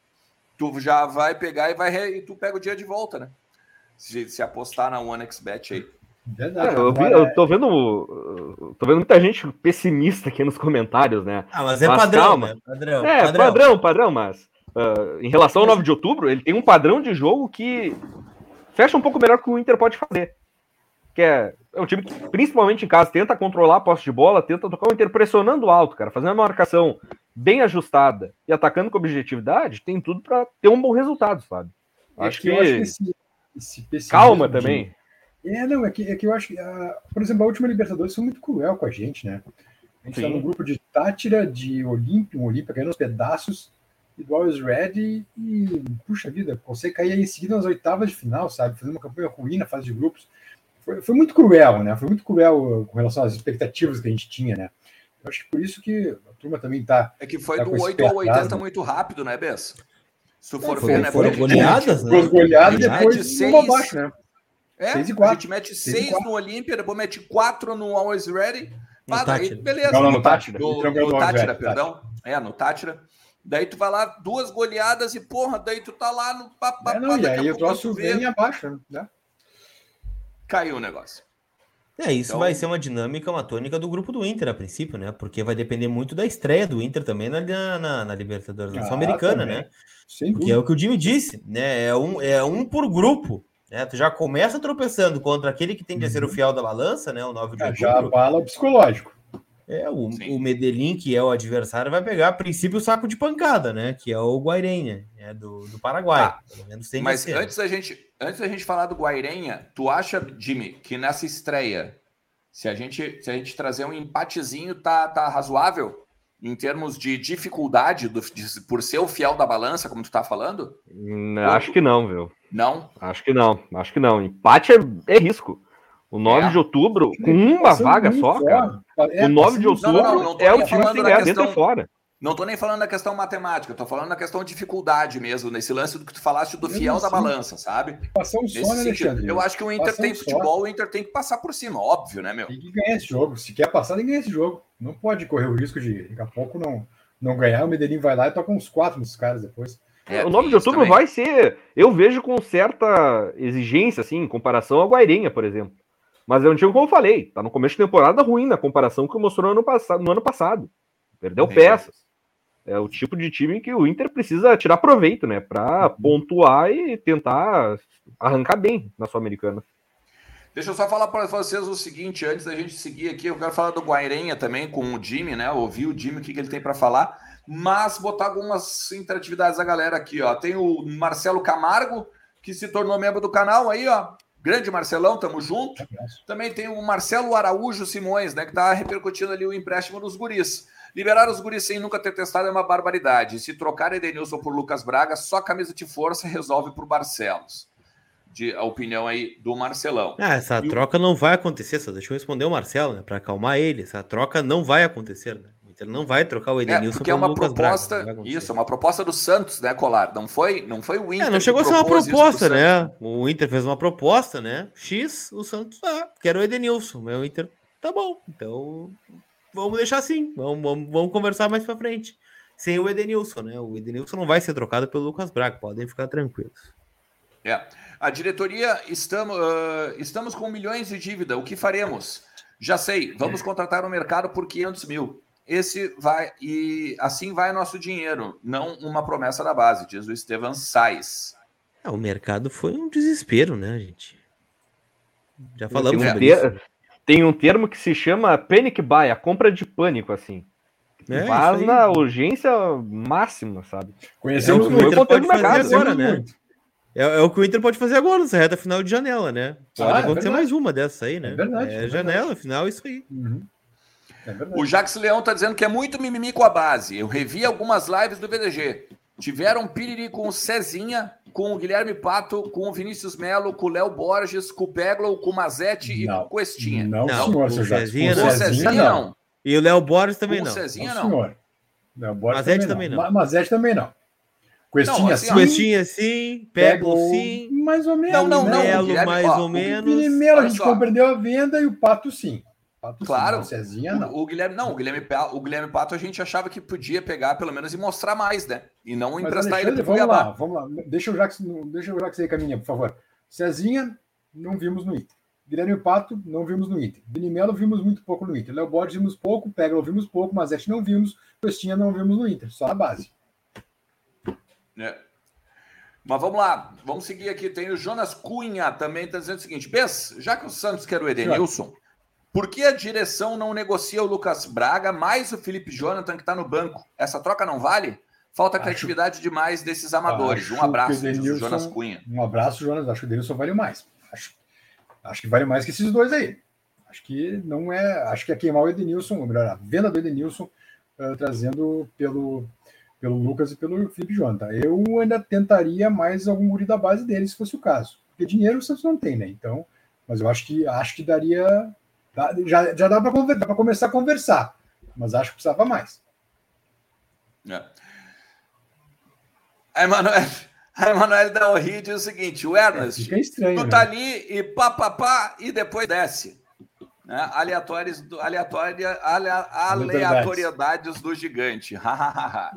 tu já vai pegar e vai e tu pega o dia de volta, né? Se, se apostar na OneXBet aí. Verdade, é, eu, vi, eu tô vendo. Tô vendo muita gente pessimista aqui nos comentários, né? Ah, mas é mas padrão, calma. Né? Padrão, é, padrão, padrão, padrão mas Uh, em relação ao 9 de outubro, ele tem um padrão de jogo que fecha um pouco melhor que o Inter pode fazer. Que é, é um time que, principalmente em casa, tenta controlar a posse de bola, tenta tocar o Inter pressionando alto, cara, fazendo uma marcação bem ajustada e atacando com objetividade, tem tudo para ter um bom resultado, sabe? É acho que, que, acho que esse, esse calma também. É, não, é que, é que eu acho que, uh, por exemplo, a última Libertadores foi muito cruel com a gente, né? A gente tá Sim. tá num grupo de Tátira, de Olímpia, um Olímpia caindo nos pedaços, e do Always Ready, e, puxa vida, você cair em seguida nas oitavas de final, sabe? Fazendo uma campanha ruim na fase de grupos. Foi, foi muito cruel, né? Foi muito cruel com relação às expectativas que a gente tinha, né? Eu acho que por isso que a turma também tá. É que foi tá do 8 ao 80 atrás, muito rápido, né, Bess? Se tu for é, ver, né? Foram goleadas, né? Foram goleadas depois seis, uma abaixo, né? É, 6 e 4. a gente mete 6 no Olímpia, depois mete 4 no Always Ready. Ah, daí, beleza. Não, não, no Tátira. No, no, no Tátira, perdão. É, no Tátira. Daí tu vai lá, duas goleadas e, porra, daí tu tá lá no papo. É, não, e aí o troço vem abaixo, né? Caiu o negócio. É, isso então... vai ser uma dinâmica, uma tônica do grupo do Inter, a princípio, né? Porque vai depender muito da estreia do Inter também na, na, na Libertadores ah, Sul-Americana, né? Sem que é o que o Jimmy disse, né? É um, é um por grupo. Né? Tu já começa tropeçando contra aquele que tende a ser o uhum. fiel da balança, né? O 9 de é, outubro. Já bala o psicológico. É, o, o Medellín, que é o adversário, vai pegar a princípio o saco de pancada, né? Que é o Guairenha, né? do, do Paraguai. Ah, mas antes da, gente, antes da gente falar do Guairenha, tu acha, Jimmy, que nessa estreia, se a gente, se a gente trazer um empatezinho, tá, tá razoável? Em termos de dificuldade do, de, por ser o fiel da balança, como tu tá falando? Hum, acho que não, viu? Não? Acho que não, acho que não. Empate é, é risco. O 9 é. de outubro, com uma vaga só, cara. É, o 9 de outubro não, não, não é o time que ganha dentro e fora. Não estou nem falando da questão matemática, estou falando da questão de dificuldade mesmo, nesse lance do que tu falaste do fiel da balança, sabe? Passar um só, né, Alexandre? Eu acho que o Inter tem futebol, o Inter tem que passar por cima, óbvio, né, meu? Tem que ganhar esse jogo. Se quer passar, tem que ganhar esse jogo. Não pode correr o risco de daqui a pouco não, não ganhar. O Medellín vai lá e toca uns quatro nos caras depois. É, o 9 de outubro também. vai ser. Eu vejo com certa exigência, assim, em comparação ao Guairenha, por exemplo. Mas é um time, como eu falei, tá no começo de temporada ruim na comparação que mostrou no ano passado. No ano passado. Perdeu peças. É o tipo de time que o Inter precisa tirar proveito, né? Para uhum. pontuar e tentar arrancar bem na Sul-Americana. Deixa eu só falar para vocês o seguinte, antes da gente seguir aqui, eu quero falar do Guairenha também com o Jimmy, né? Ouvir o Jimmy, o que, que ele tem para falar, mas botar algumas interatividades da galera aqui, ó. Tem o Marcelo Camargo, que se tornou membro do canal aí, ó. Grande Marcelão, tamo junto. Também tem o Marcelo Araújo Simões, né, que tá repercutindo ali o empréstimo dos guris. Liberar os guris sem nunca ter testado é uma barbaridade. Se trocar Edenilson por Lucas Braga, só camisa de força resolve por Barcelos. De, a opinião aí do Marcelão. Ah, essa e troca não vai acontecer, só deixa eu responder o Marcelo, né, para acalmar ele. Essa troca não vai acontecer, né? Ele não vai trocar o é, Edenilson é, porque é uma Lucas proposta, Braga, isso, é uma proposta do Santos, né, Colar? Não foi, não foi o Inter. É, não chegou a ser uma proposta, né? O Inter fez uma proposta, né? X, o Santos, ah, quero o Edenilson. O Inter, tá bom. Então, vamos deixar assim. Vamos, vamos, vamos conversar mais para frente. Sem o Edenilson, né? O Edenilson não vai ser trocado pelo Lucas Braga, podem ficar tranquilos. É. A diretoria, estamos, uh, estamos com milhões de dívida. O que faremos? Já sei, vamos contratar o mercado por 500 mil esse vai e assim vai nosso dinheiro, não uma promessa da base, diz o Estevan Sais. É, o mercado foi um desespero, né, gente? Já falamos tem um, ter... isso. tem um termo que se chama panic buy, a compra de pânico, assim. É, Faz na urgência máxima, sabe? Conhecemos é o Inter pode fazer agora, né? É, é, o que o Inter pode fazer agora, nessa reta final de janela, né? Pode ah, é acontecer mais uma dessa aí, né? É verdade. É, é janela, final, isso aí. Uhum. É o Jax Leão tá dizendo que é muito mimimi com a base. Eu revi algumas lives do VDG. Tiveram piriri com o Cezinha, com o Guilherme Pato, com o Vinícius Melo, com o Léo Borges, com o Peglo, com o Mazete não, e com o Questinha. Não, não senhor, com o Cezinha, com o Cezinha, não. não. E o Léo Borges também não. O Cezinha, não. Senhor. Léo Borges Mazete também não. Mazete também não. Questinha assim, sim. Questinha sim, Peglo sim. Mais ou menos. Não, não, né? não. Melo mais ou menos. O Melo a gente compreendeu a venda e o Pato sim. Pato, claro. Sim, Cezinha, não. O, o, Guilherme, não, o Guilherme, o Guilherme Pato a gente achava que podia pegar pelo menos e mostrar mais, né? E não Mas emprestar ele pro vamos lá, vamos lá. Deixa o Jax, deixa o Jax aí caminhar, por favor. Cezinha, não vimos no Inter. Guilherme Pato, não vimos no Inter. Vinimelo, vimos muito pouco no Inter. Léo Borges, vimos pouco. Peglo, vimos pouco. Mazete, não vimos. Pestinha, não vimos no Inter. Só a base. É. Mas vamos lá, vamos seguir aqui. Tem o Jonas Cunha também, está dizendo o seguinte: Bess, já que o Santos quer o Edenilson, por que a direção não negocia o Lucas Braga mais o Felipe Jonathan que está no banco? Essa troca não vale? Falta criatividade acho, demais desses amadores. Um abraço, Denilson, Jonas Cunha. Um abraço, Jonas. Acho que o Denilson vale mais. Acho, Acho que vale mais que esses dois aí. Acho que não é. Acho que é queimar o Edenilson, ou melhor, a venda do Edenilson, uh, trazendo pelo, pelo Lucas e pelo Felipe Jonathan. Eu ainda tentaria mais algum guri da base dele, se fosse o caso. Porque dinheiro o Santos não tem, né? Então, mas eu acho que acho que daria. Já, já dá para começar a conversar, mas acho que precisava mais. É. A Emanuel, a Emanuel Dalri diz o seguinte: o Ernest, é, estranho, tu tá né? ali e pá, pá, pá, e depois desce. Né? Aleatórias, aleatória, aleatoriedades do gigante. é,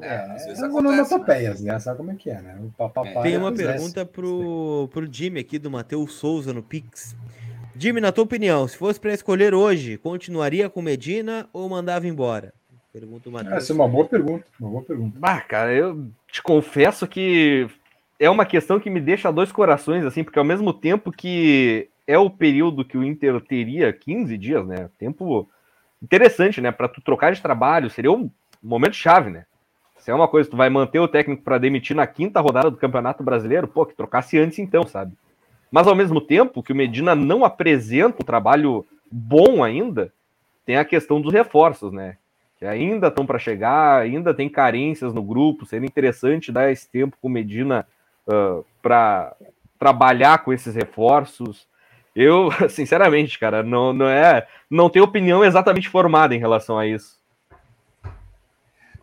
é, é onomatopeias, né? Sabe como é que é, né? O papapá Tem uma pergunta pro, pro Jimmy aqui, do Matheus Souza no Pix. Jimmy, na tua opinião, se fosse para escolher hoje, continuaria com Medina ou mandava embora? Pergunta o Matheus. Essa é uma boa pergunta, uma boa pergunta. Bah, cara, eu te confesso que é uma questão que me deixa dois corações, assim, porque ao mesmo tempo que é o período que o Inter teria 15 dias, né? Tempo interessante, né? Para tu trocar de trabalho, seria um momento chave, né? Se é uma coisa, tu vai manter o técnico para demitir na quinta rodada do Campeonato Brasileiro, pô, que trocasse antes então, sabe? Mas ao mesmo tempo que o Medina não apresenta um trabalho bom ainda, tem a questão dos reforços, né? Que ainda estão para chegar, ainda tem carências no grupo, seria interessante dar esse tempo com o Medina uh, para trabalhar com esses reforços. Eu, *laughs* sinceramente, cara, não, não é. Não tenho opinião exatamente formada em relação a isso.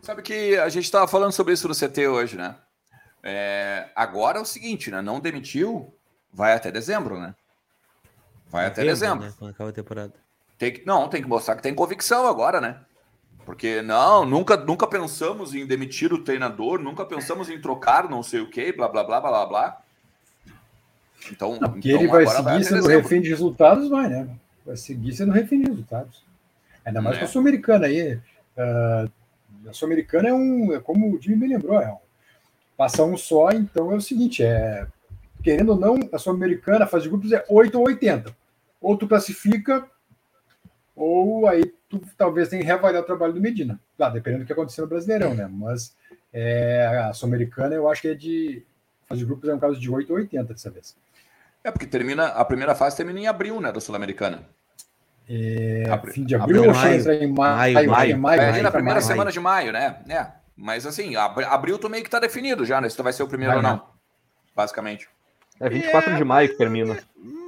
Sabe que a gente estava falando sobre isso no CT hoje, né? É, agora é o seguinte, né? Não demitiu, vai até dezembro, né? Vai até dezembro. Né? Quando acaba a temporada. Tem que, não, tem que mostrar que tem convicção agora, né? Porque não, nunca, nunca pensamos em demitir o treinador, nunca pensamos em trocar não sei o que, blá blá blá blá blá. Então, não, porque então ele vai seguir vai sendo refém de resultados, vai, né? Vai seguir sendo refém de resultados. Ainda mais é. com a Sul-Americana aí. Uh, a Sul-Americana é um, é como o Jimmy me lembrou, é um, passar um só, então é o seguinte, é querendo ou não, a Sul-Americana, a fase de grupos é 8 ou 80. Ou tu classifica, ou aí tu talvez tenha que reavaliar o trabalho do Medina. Claro, dependendo do que acontecer no Brasileirão, né? Mas é, a Sul-Americana eu acho que é de. Fase de grupos é um caso de 8 ou 80 dessa vez. É, porque termina, a primeira fase termina em abril, né, da Sul-Americana. É, fim de abril, abril ou maio, em maio? Maio, maio, maio, maio, é, na primeira maio, semana de maio, né? É. Mas assim, abril tu meio que tá definido já, né? Se tu vai ser o primeiro vai, ou não. Basicamente. É 24 é, de maio que termina.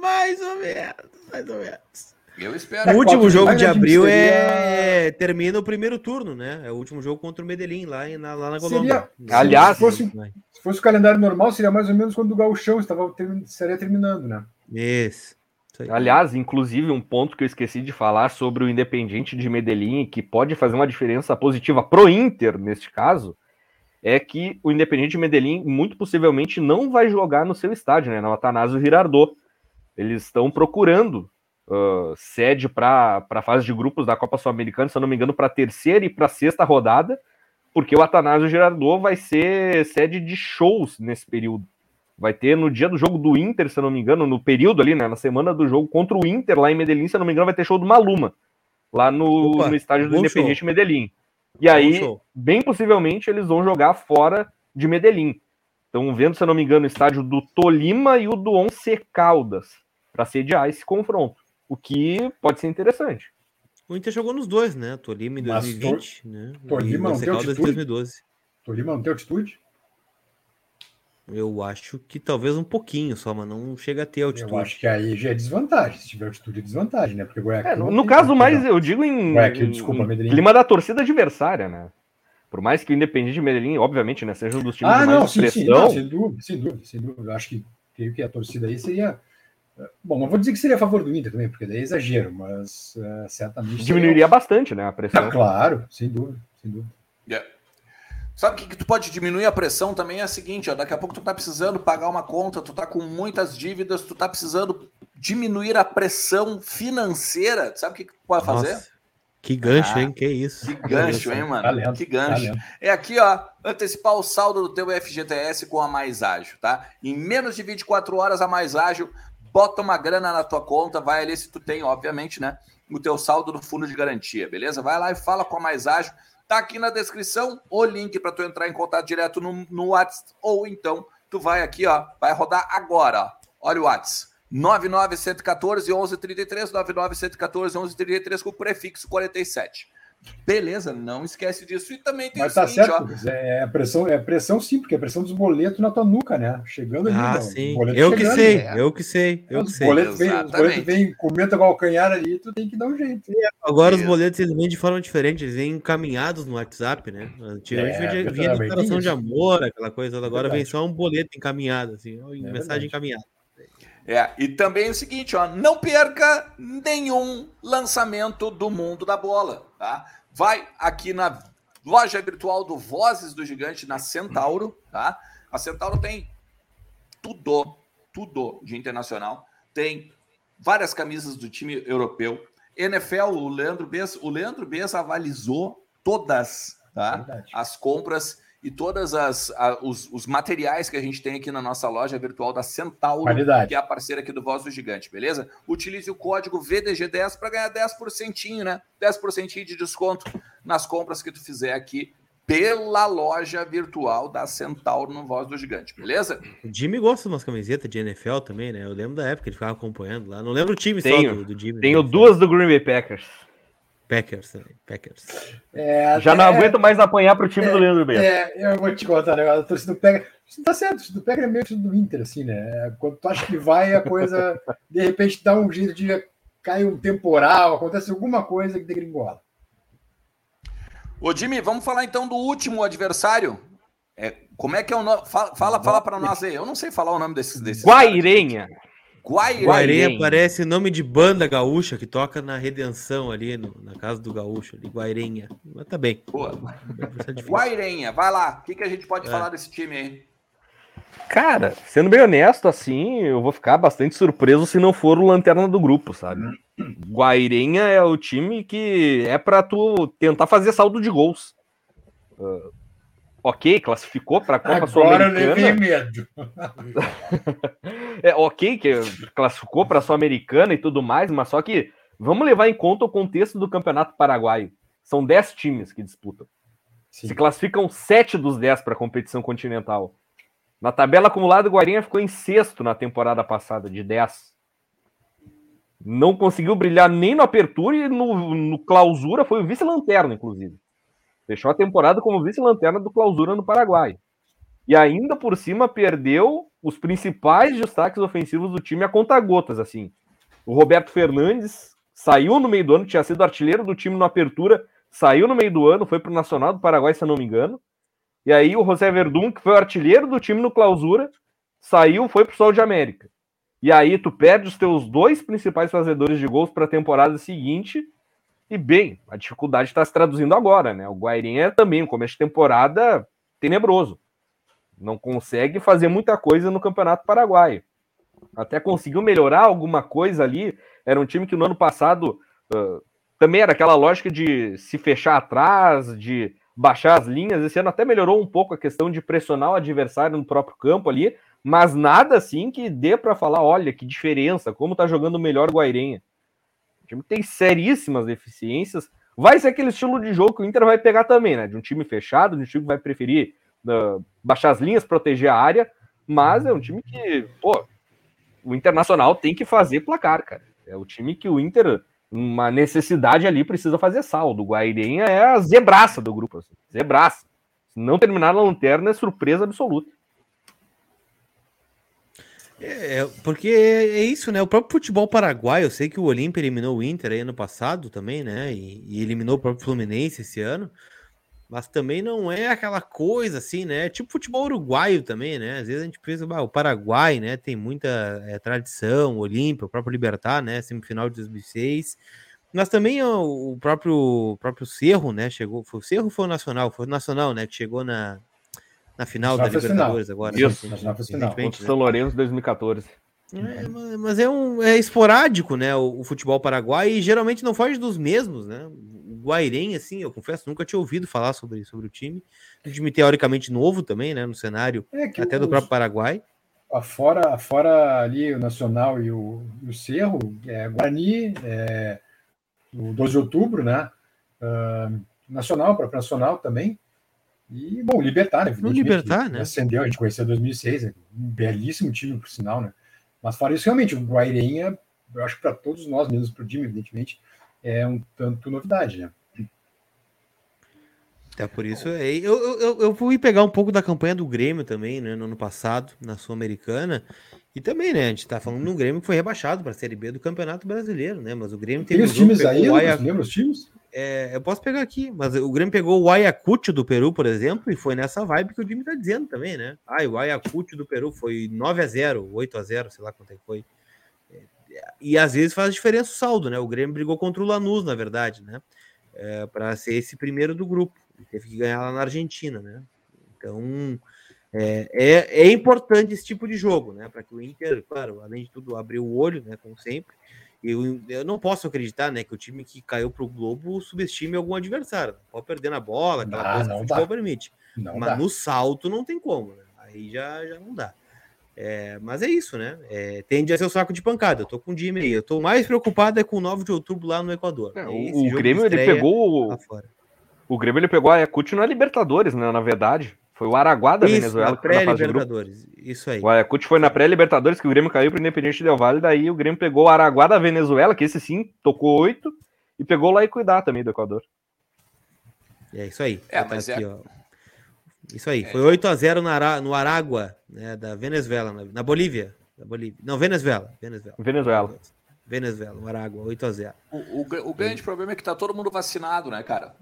Mais ou menos, mais ou menos. Eu espero. O último jogo de abril é termina o primeiro turno, né? É o último jogo contra o Medellín lá, na, lá na Colômbia. Seria... Aliás, se fosse, se fosse o calendário normal, seria mais ou menos quando o Gauchão estava estaria terminando, né? Isso. Aliás, inclusive, um ponto que eu esqueci de falar sobre o Independente de Medellín, que pode fazer uma diferença positiva pro Inter, neste caso, é que o Independente de Medellín muito possivelmente não vai jogar no seu estádio, né? No Atanásio Girardot. Eles estão procurando uh, sede para a fase de grupos da Copa Sul-Americana, se eu não me engano, para a terceira e para a sexta rodada porque o Atanásio Girardot vai ser sede de shows nesse período. Vai ter no dia do jogo do Inter, se eu não me engano, no período ali, né, na semana do jogo contra o Inter lá em Medellín, se eu não me engano, vai ter show do Maluma, lá no, Opa, no estádio do Independiente Medellín. E aí, bem possivelmente, eles vão jogar fora de Medellín. Estão vendo, se eu não me engano, o estádio do Tolima e o do Once Caldas para sediar esse confronto, o que pode ser interessante. O Inter jogou nos dois, né? Tolima em 2020, Tor... né? Tolima não tem altitude? 2012. Tolima não tem altitude? Eu acho que talvez um pouquinho só, mas não chega a ter altitude. Eu acho que aí já é desvantagem. Se tiver altitude, é desvantagem, né? Porque Guayaquil. É, no, no caso, mais eu digo em, Guayaquil, desculpa, Medellín. clima da torcida adversária, né? Por mais que o Independente de Medellín, obviamente, né, seja um dos times ah, de mais não, sim, sim, não, sem dúvida, sem dúvida, sem dúvida. Eu acho que creio que a torcida aí seria Bom, não vou dizer que seria a favor do Inter também, porque daí é exagero, mas uh, certamente. Diminuiria seria... bastante, né? A pressão. Ah, claro, sem dúvida, sem dúvida. Sabe o que, que, tu pode diminuir a pressão também? É a seguinte, ó, daqui a pouco tu tá precisando pagar uma conta, tu tá com muitas dívidas, tu tá precisando diminuir a pressão financeira. Sabe o que, que tu pode Nossa, fazer? Que gancho, ah, hein? Que isso. Que gancho, hein, mano? Talento, que gancho. Talento. É aqui, ó, antecipar o saldo do teu FGTS com a Mais Ágil, tá? Em menos de 24 horas, a Mais Ágil bota uma grana na tua conta, vai ali se tu tem, obviamente, né? O teu saldo do fundo de garantia, beleza? Vai lá e fala com a Mais Ágil. Tá aqui na descrição o link para tu entrar em contato direto no, no WhatsApp ou então tu vai aqui, ó, vai rodar agora. Olha o WhatsApp. 99114 1133, 99114 1133 com o prefixo 47. Beleza, não esquece disso. E também tem Mas tá seguinte, certo, ó, é, pressão, é pressão sim, porque é pressão dos boletos na tua nuca, né? Chegando ali. Ah, sim. Eu que sei, né? eu que sei, eu que sei. Boletos vem, os boletos vêm, comenta o calcanhar ali, tu tem que dar um jeito. Agora os boletos eles vêm de forma diferente, eles vêm encaminhados no WhatsApp, né? Antigamente é, vinha declaração de amor, aquela coisa, agora vem só um boleto encaminhado, assim, mensagem verdade. encaminhada. É, e também o seguinte, ó, não perca nenhum lançamento do mundo da bola, tá? Vai aqui na loja virtual do Vozes do Gigante na Centauro, tá? A Centauro tem tudo, tudo de internacional. Tem várias camisas do time europeu. NFL, o Leandro Bess, o Leandro Bess avalizou todas, tá? As compras e todas as os, os, materiais que a gente tem aqui na nossa loja virtual da Centauro, Qualidade. que é a parceira aqui do Voz do Gigante, beleza? Utilize o código VDG10 para ganhar 10%, né? 10% de desconto nas compras que tu fizer aqui pela loja virtual da Centauro no Voz do Gigante, beleza? O Jimmy gosta de umas camisetas de NFL também, né? Eu lembro da época que ele ficava acompanhando lá. Não lembro o time tenho, só do, do Jimmy. Tenho duas do Green Bay Packers. Packers também, Packers. É, Já não aguento mais apanhar pro time é, do Leandro Bento. É, eu vou te contar negócio. A torcida do Packers. Tá certo, a torcida do Packers é meio que do Inter, assim, né? É, quando tu acha que vai, a coisa de repente dá um jeito de cair um temporal, acontece alguma coisa que degringola. Ô, Jimmy, vamos falar então do último adversário. É, como é que é o nome? Fala, fala, fala para nós aí. Eu não sei falar o nome desses. desses Guairenha. Guairenha parece nome de banda gaúcha que toca na Redenção ali, no, na casa do gaúcho, ali, Guairenha. Mas tá bem. *laughs* Guairenha, vai lá. O que, que a gente pode é. falar desse time aí? Cara, sendo bem honesto, assim, eu vou ficar bastante surpreso se não for o lanterna do grupo, sabe? Guairenha é o time que é para tu tentar fazer saldo de gols. Uh, ok, classificou para a Copa Sul-Americana. Agora eu levei medo. *laughs* é, ok, que classificou para a Sul-Americana e tudo mais, mas só que vamos levar em conta o contexto do Campeonato Paraguaio. São 10 times que disputam. Sim. Se classificam 7 dos 10 para a competição continental. Na tabela acumulada, o Guarinha ficou em sexto na temporada passada, de 10. Não conseguiu brilhar nem no apertura e no, no clausura foi o vice-lanterna, inclusive. Fechou a temporada como vice-lanterna do Clausura no Paraguai. E ainda por cima perdeu os principais destaques ofensivos do time a conta-gotas, assim. O Roberto Fernandes saiu no meio do ano, tinha sido artilheiro do time no Apertura, saiu no meio do ano, foi para o Nacional do Paraguai, se eu não me engano. E aí o José Verdun, que foi artilheiro do time no Clausura, saiu, foi para o Sol de América. E aí tu perde os teus dois principais fazedores de gols para a temporada seguinte e bem, a dificuldade está se traduzindo agora, né? O Guairinha é também, no começo de temporada, tenebroso. Não consegue fazer muita coisa no Campeonato Paraguaio. Até conseguiu melhorar alguma coisa ali. Era um time que no ano passado uh, também era aquela lógica de se fechar atrás, de baixar as linhas. Esse ano até melhorou um pouco a questão de pressionar o adversário no próprio campo ali, mas nada assim que dê para falar, olha que diferença, como tá jogando melhor o Guairenha time tem seríssimas deficiências. Vai ser aquele estilo de jogo que o Inter vai pegar também, né? De um time fechado, de um time que vai preferir baixar as linhas, proteger a área, mas é um time que, pô, o Internacional tem que fazer placar, cara. É o time que o Inter, uma necessidade ali, precisa fazer saldo. O Guairenha é a zebraça do grupo, assim, zebraça. Se não terminar na lanterna, é surpresa absoluta. É, porque é isso, né? O próprio futebol paraguaio, eu sei que o Olímpia eliminou o Inter aí ano passado também, né? E, e, eliminou o próprio Fluminense esse ano. Mas também não é aquela coisa assim, né? Tipo futebol uruguaio também, né? Às vezes a gente pensa, ah, o Paraguai, né? Tem muita é, tradição, Olímpia, o próprio Libertar, né? Semifinal de 2006. Mas também o, o próprio, o próprio Cerro, né? Chegou. Foi o Cerro foi o Nacional? Foi o Nacional, né? Que chegou na, na final da Libertadores final. agora. Isso, né? na final. Contra o São Lourenço 2014. É, mas é um é esporádico, né? O, o, futebol paraguai e geralmente não foge dos mesmos, né? Guairen, assim, eu confesso, nunca tinha ouvido falar sobre, sobre o time. Um time teoricamente novo também, né? No cenário é até os, do próprio Paraguai. Fora, fora ali o Nacional e o, o Cerro, é Guarani, é, o 12 de outubro, né? Uh, Nacional, próprio Nacional também. E, bom, Libertar, né? O Libertar, né? Ascendeu, a gente conheceu em 2006, é um belíssimo time, por sinal, né? Mas fora isso, realmente, o Guairenha, eu acho que para todos nós, mesmo para o time, evidentemente, é um tanto novidade, né? Até por isso, é, eu, eu, eu fui pegar um pouco da campanha do Grêmio também, né, no ano passado, na Sul-Americana, e também, né, a gente tá falando de um Grêmio que foi rebaixado para a Série B do Campeonato Brasileiro, né, mas o Grêmio tem... os times aí, lembra os times? É, eu posso pegar aqui, mas o Grêmio pegou o Ayacucho do Peru, por exemplo, e foi nessa vibe que o Jimmy tá dizendo também, né? Ah, o Ayacucho do Peru foi 9 a 0 8 a 0 sei lá quanto é que foi. E às vezes faz diferença o saldo, né? O Grêmio brigou contra o Lanús, na verdade, né? É, para ser esse primeiro do grupo. Teve que ganhar lá na Argentina, né? Então, é, é, é importante esse tipo de jogo, né? Para que o Inter, claro, além de tudo, abrir o olho, né? Como sempre. Eu, eu não posso acreditar, né, que o time que caiu para o Globo subestime algum adversário. Pode perder na bola, aquela não, coisa que o futebol permite. Não Mas dá. no salto não tem como, né? Aí já, já não dá. É, mas é isso, né? É, tende a ser o saco de pancada. Eu tô com o time aí. Eu tô mais preocupado é com o 9 de outubro lá no Equador. É, o, o Grêmio ele pegou. O Grêmio ele pegou a Ayacucho na Libertadores, né? Na verdade. Foi o Araguá da isso, Venezuela. Pré-Libertadores. Isso aí. O Ayacucho foi na pré-Libertadores que o Grêmio caiu para o Independente Del Vale. Daí o Grêmio pegou o Araguá da Venezuela, que esse sim tocou oito, e pegou lá e cuidar também do Equador. É isso aí. É, mas tá aqui, é... ó. Isso aí. É. Foi 8 a 0 na, no Aragua, né, da Venezuela, na, na Bolívia. Da Bolívia. Não, Venezuela. Venezuela. Venezuela. Venezuela, o Aragua, 8 a 0 O, o, o grande problema é que tá todo mundo vacinado, né, cara?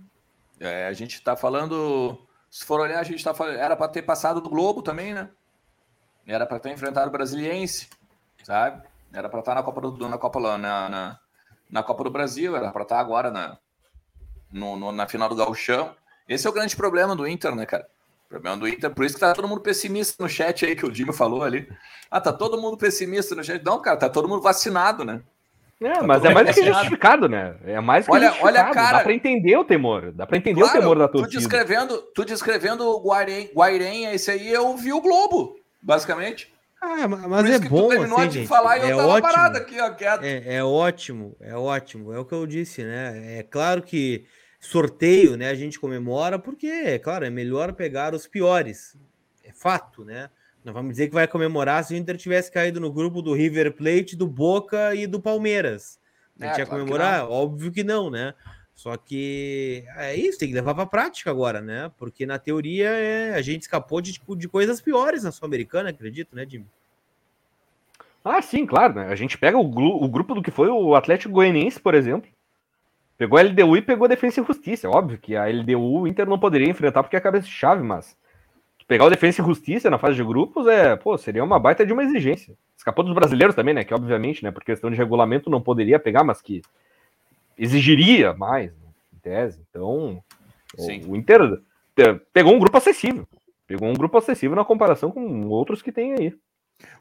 É, a gente tá falando se for olhar, a gente tá falando, era para ter passado do Globo também, né? Era para ter enfrentado o Brasiliense, sabe? Era para estar tá na Copa do na Copa na, na, na Copa do Brasil, era para estar tá agora na no, no, na final do Gauchão. Esse é o grande problema do Inter, né, cara? O problema do Inter, por isso que tá todo mundo pessimista no chat aí que o Dimo falou ali. Ah, tá todo mundo pessimista no chat. Não, cara, tá todo mundo vacinado, né? É, tá mas é mais do que justificado, né? É mais que olha, justificado. Olha, cara, Dá pra entender o temor. Dá pra entender claro, o temor da torcida. Tu descrevendo, tu descrevendo o Guairen, Guairenha, esse aí eu vi o Globo, basicamente. Ah, mas é bom, assim, gente. Falar, é ótimo. Aqui, ó, é, é ótimo, é ótimo. É o que eu disse, né? É claro que sorteio, né? A gente comemora porque, é claro, é melhor pegar os piores. É fato, né? Não vamos dizer que vai comemorar se o Inter tivesse caído no grupo do River Plate, do Boca e do Palmeiras. A gente é, ia claro comemorar? Que Óbvio que não, né? Só que é isso, tem que levar para a prática agora, né? Porque na teoria é, a gente escapou de, de coisas piores na Sul-Americana, acredito, né, Jimmy? Ah, sim, claro, né? A gente pega o, o, grupo do que foi o Atlético Goianiense, por exemplo. Pegou a LDU e pegou a Defesa e Justiça. Óbvio que a LDU o Inter não poderia enfrentar porque é a cabeça de chave, mas pegar o Defensa e Justiça na fase de grupos é, pô, seria uma baita de uma exigência. Escapou dos brasileiros também, né? Que obviamente, né, por questão de regulamento não poderia pegar, mas que exigiria mais, né, em tese. Então, Sim. o Inter pegou um grupo acessível. Pegou um grupo acessível na comparação com outros que tem aí.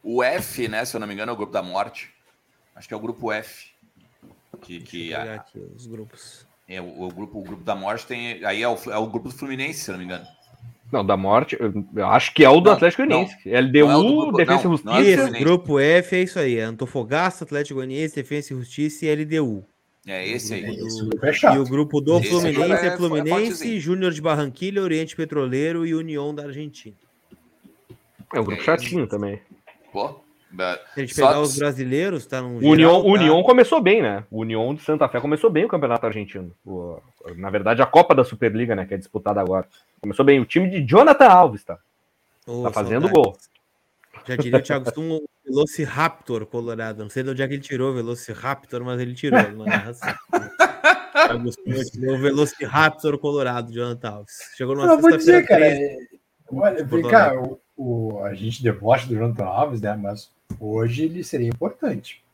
O F, né, se eu não me engano, é o grupo da morte. Acho que é o grupo F. Que, que a, aqui os grupos. É, o, o, grupo, o grupo da morte tem. Aí é o, é o grupo do Fluminense, se não me engano. Não, da morte, eu acho que é o do não, Atlético Goianiense. LDU, não é grupo, Defesa e Justiça. Isso, grupo F é isso aí. É Antofagasta, Atlético Goianiense, Defesa e Justiça e LDU. É esse aí. É e o grupo do esse Fluminense é, é Fluminense, Júnior de Barranquilha, Oriente Petroleiro e União da Argentina. É um grupo é chatinho também. Pô, se a gente pegar os brasileiros, tá no. União, tá... União começou bem, né? O União de Santa Fé começou bem o campeonato argentino. O, na verdade, a Copa da Superliga, né? Que é disputada agora. Começou bem. O time de Jonathan Alves, tá? Oh, tá fazendo saudades. gol. Já diria o Thiago Stum, Velociraptor colorado. Não sei de onde é que ele tirou o Velociraptor, mas ele tirou. Thiago Stum tirou o Velociraptor colorado, Jonathan Alves. Chegou numa sexta-feira. Olha, vem cá, o, o, a gente debocha do Jonathan Alves, né? Mas hoje ele seria importante.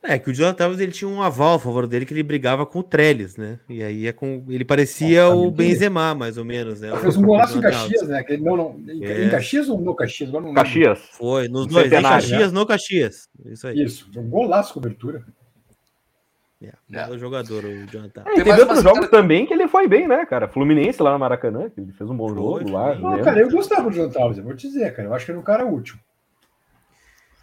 É que o Jonathan Alves ele tinha um aval a favor dele que ele brigava com o Trellis, né? E aí é com ele parecia Nossa, o Benzema, mais ou menos, né? Fez um golaço em Caxias, né? Que não, não, em, é. em Caxias ou no Caxias? Não Caxias. Foi, nos dois, em Caxias, no Caxias. Isso aí. Isso, um golaço cobertura. É, o jogador, o Jonathan. É, teve outros jogos cara... também que ele foi bem, né, cara? Fluminense lá no Maracanã, que ele fez um bom jogo foi, lá. Não, cara, eu gostava do Jonathan Alves, eu vou te dizer, cara. Eu acho que ele é um cara útil.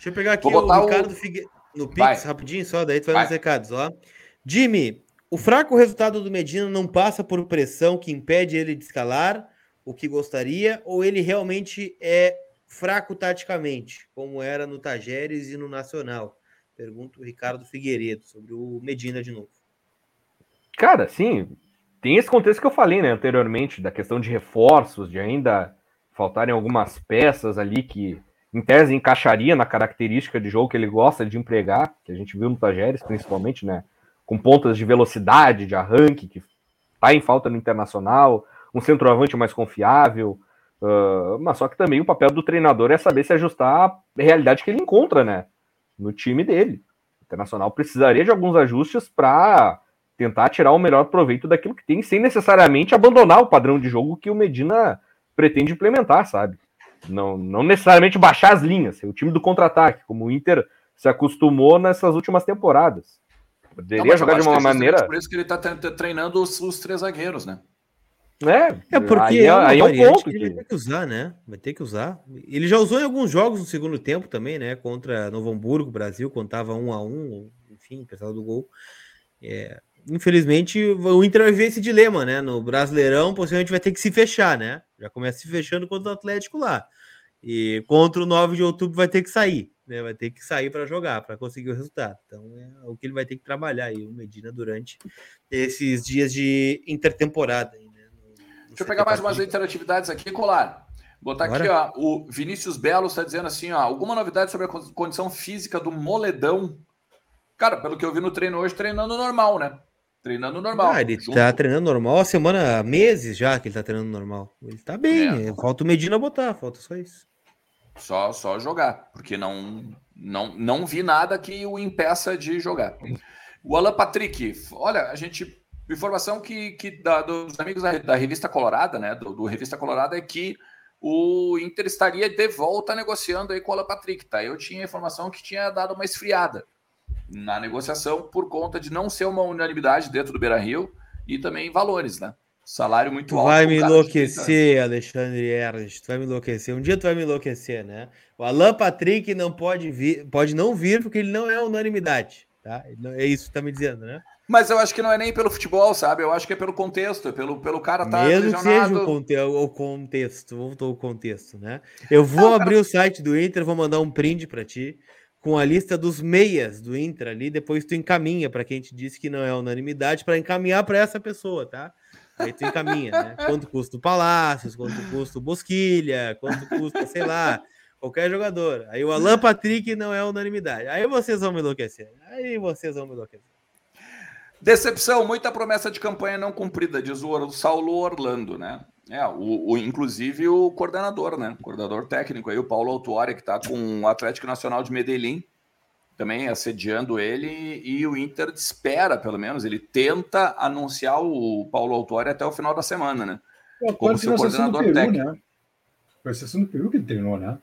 Deixa eu pegar aqui o Ricardo o... Figue... no Pix, vai. rapidinho só, daí tu vai, vai nos recados, ó. Jimmy, o fraco resultado do Medina não passa por pressão que impede ele de escalar o que gostaria, ou ele realmente é fraco taticamente, como era no Tajeres e no Nacional? Pergunta o Ricardo Figueiredo sobre o Medina de novo. Cara, sim, tem esse contexto que eu falei né, anteriormente, da questão de reforços, de ainda faltarem algumas peças ali que, em tese, encaixaria na característica de jogo que ele gosta de empregar, que a gente viu no Tajeres, principalmente, né? Com pontas de velocidade, de arranque, que tá em falta no internacional, um centroavante mais confiável, uh, mas só que também o papel do treinador é saber se ajustar à realidade que ele encontra, né? No time dele. O Internacional precisaria de alguns ajustes para tentar tirar o melhor proveito daquilo que tem, sem necessariamente abandonar o padrão de jogo que o Medina pretende implementar, sabe? Não, não necessariamente baixar as linhas, o time do contra-ataque, como o Inter se acostumou nessas últimas temporadas. Poderia não, jogar de uma é maneira. Por isso que ele está treinando os, os, três zagueiros, né? É, é porque aí, é, aí é um ponto que ele vai ter que usar, né? Vai ter que usar. Ele já usou em alguns jogos no segundo tempo também, né? Contra Novo Hamburgo, Brasil, quando tava um a um, enfim, pessoal do gol. É, infelizmente, o Inter vai ver esse dilema, né? No Brasileirão, possivelmente vai ter que se fechar, né? Já começa se fechando contra o Atlético lá. E contra o 9 de outubro vai ter que sair, né? Vai ter que sair para jogar, para conseguir o resultado. Então é o que ele vai ter que trabalhar aí, o Medina, durante esses dias de intertemporada. Né? No, Deixa eu pegar mais umas interatividades aqui, Colar. Botar Agora? aqui, ó. O Vinícius Belo está dizendo assim, ó. Alguma novidade sobre a condição física do Moledão? Cara, pelo que eu vi no treino hoje, treinando normal, né? Treinando normal. Ah, ele junto. tá treinando normal a semana, meses já que ele tá treinando normal. Ele tá bem, é. falta o Medina botar, falta só isso. Só, só jogar, porque não, não, não vi nada que o impeça de jogar. O Alan Patrick, olha, a gente. Informação que, que da, dos amigos da, da, Revista Colorada, né? Do, do, Revista Colorada, é que o Inter estaria de volta negociando aí com o Alan Patrick, tá? Eu tinha informação que tinha dado uma esfriada na negociação por conta de não ser uma unanimidade dentro do Beira Rio e também valores, né? Salário muito tu alto. Vai me enlouquecer, Alexandre Ernst. Tu vai me enlouquecer. Um dia tu vai me enlouquecer, né? O Alan Patrick não pode vir, pode não vir porque ele não é unanimidade, tá? É isso que tá me dizendo, né? Mas eu acho que não é nem pelo futebol, sabe? Eu acho que é pelo contexto, é pelo, pelo cara tá Mesmo que seja o, conte o contexto, voltou o contexto, né? Eu vou não, abrir cara... o site do Inter, vou mandar um print para ti com a lista dos meias do Inter ali, depois tu encaminha para quem te disse que não é unanimidade, para encaminhar para essa pessoa, tá? Aí tu encaminha, né? Quanto custa o Palácios, quanto custa o Bosquilha, quanto custa, sei lá, qualquer jogador. Aí o Alan Patrick não é unanimidade. Aí vocês vão me enlouquecer. Aí vocês vão me enlouquecer. Decepção, muita promessa de campanha não cumprida, diz o Saulo Orlando, né? É, o, o, inclusive o coordenador, né? O coordenador técnico aí, o Paulo Autuori, que está com o Atlético Nacional de Medellín, também assediando ele, e o Inter espera, pelo menos, ele tenta anunciar o Paulo Autuori até o final da semana, né? O Como seu coordenador Peru, técnico. Né? Foi a sessão do Peru que ele treinou, né?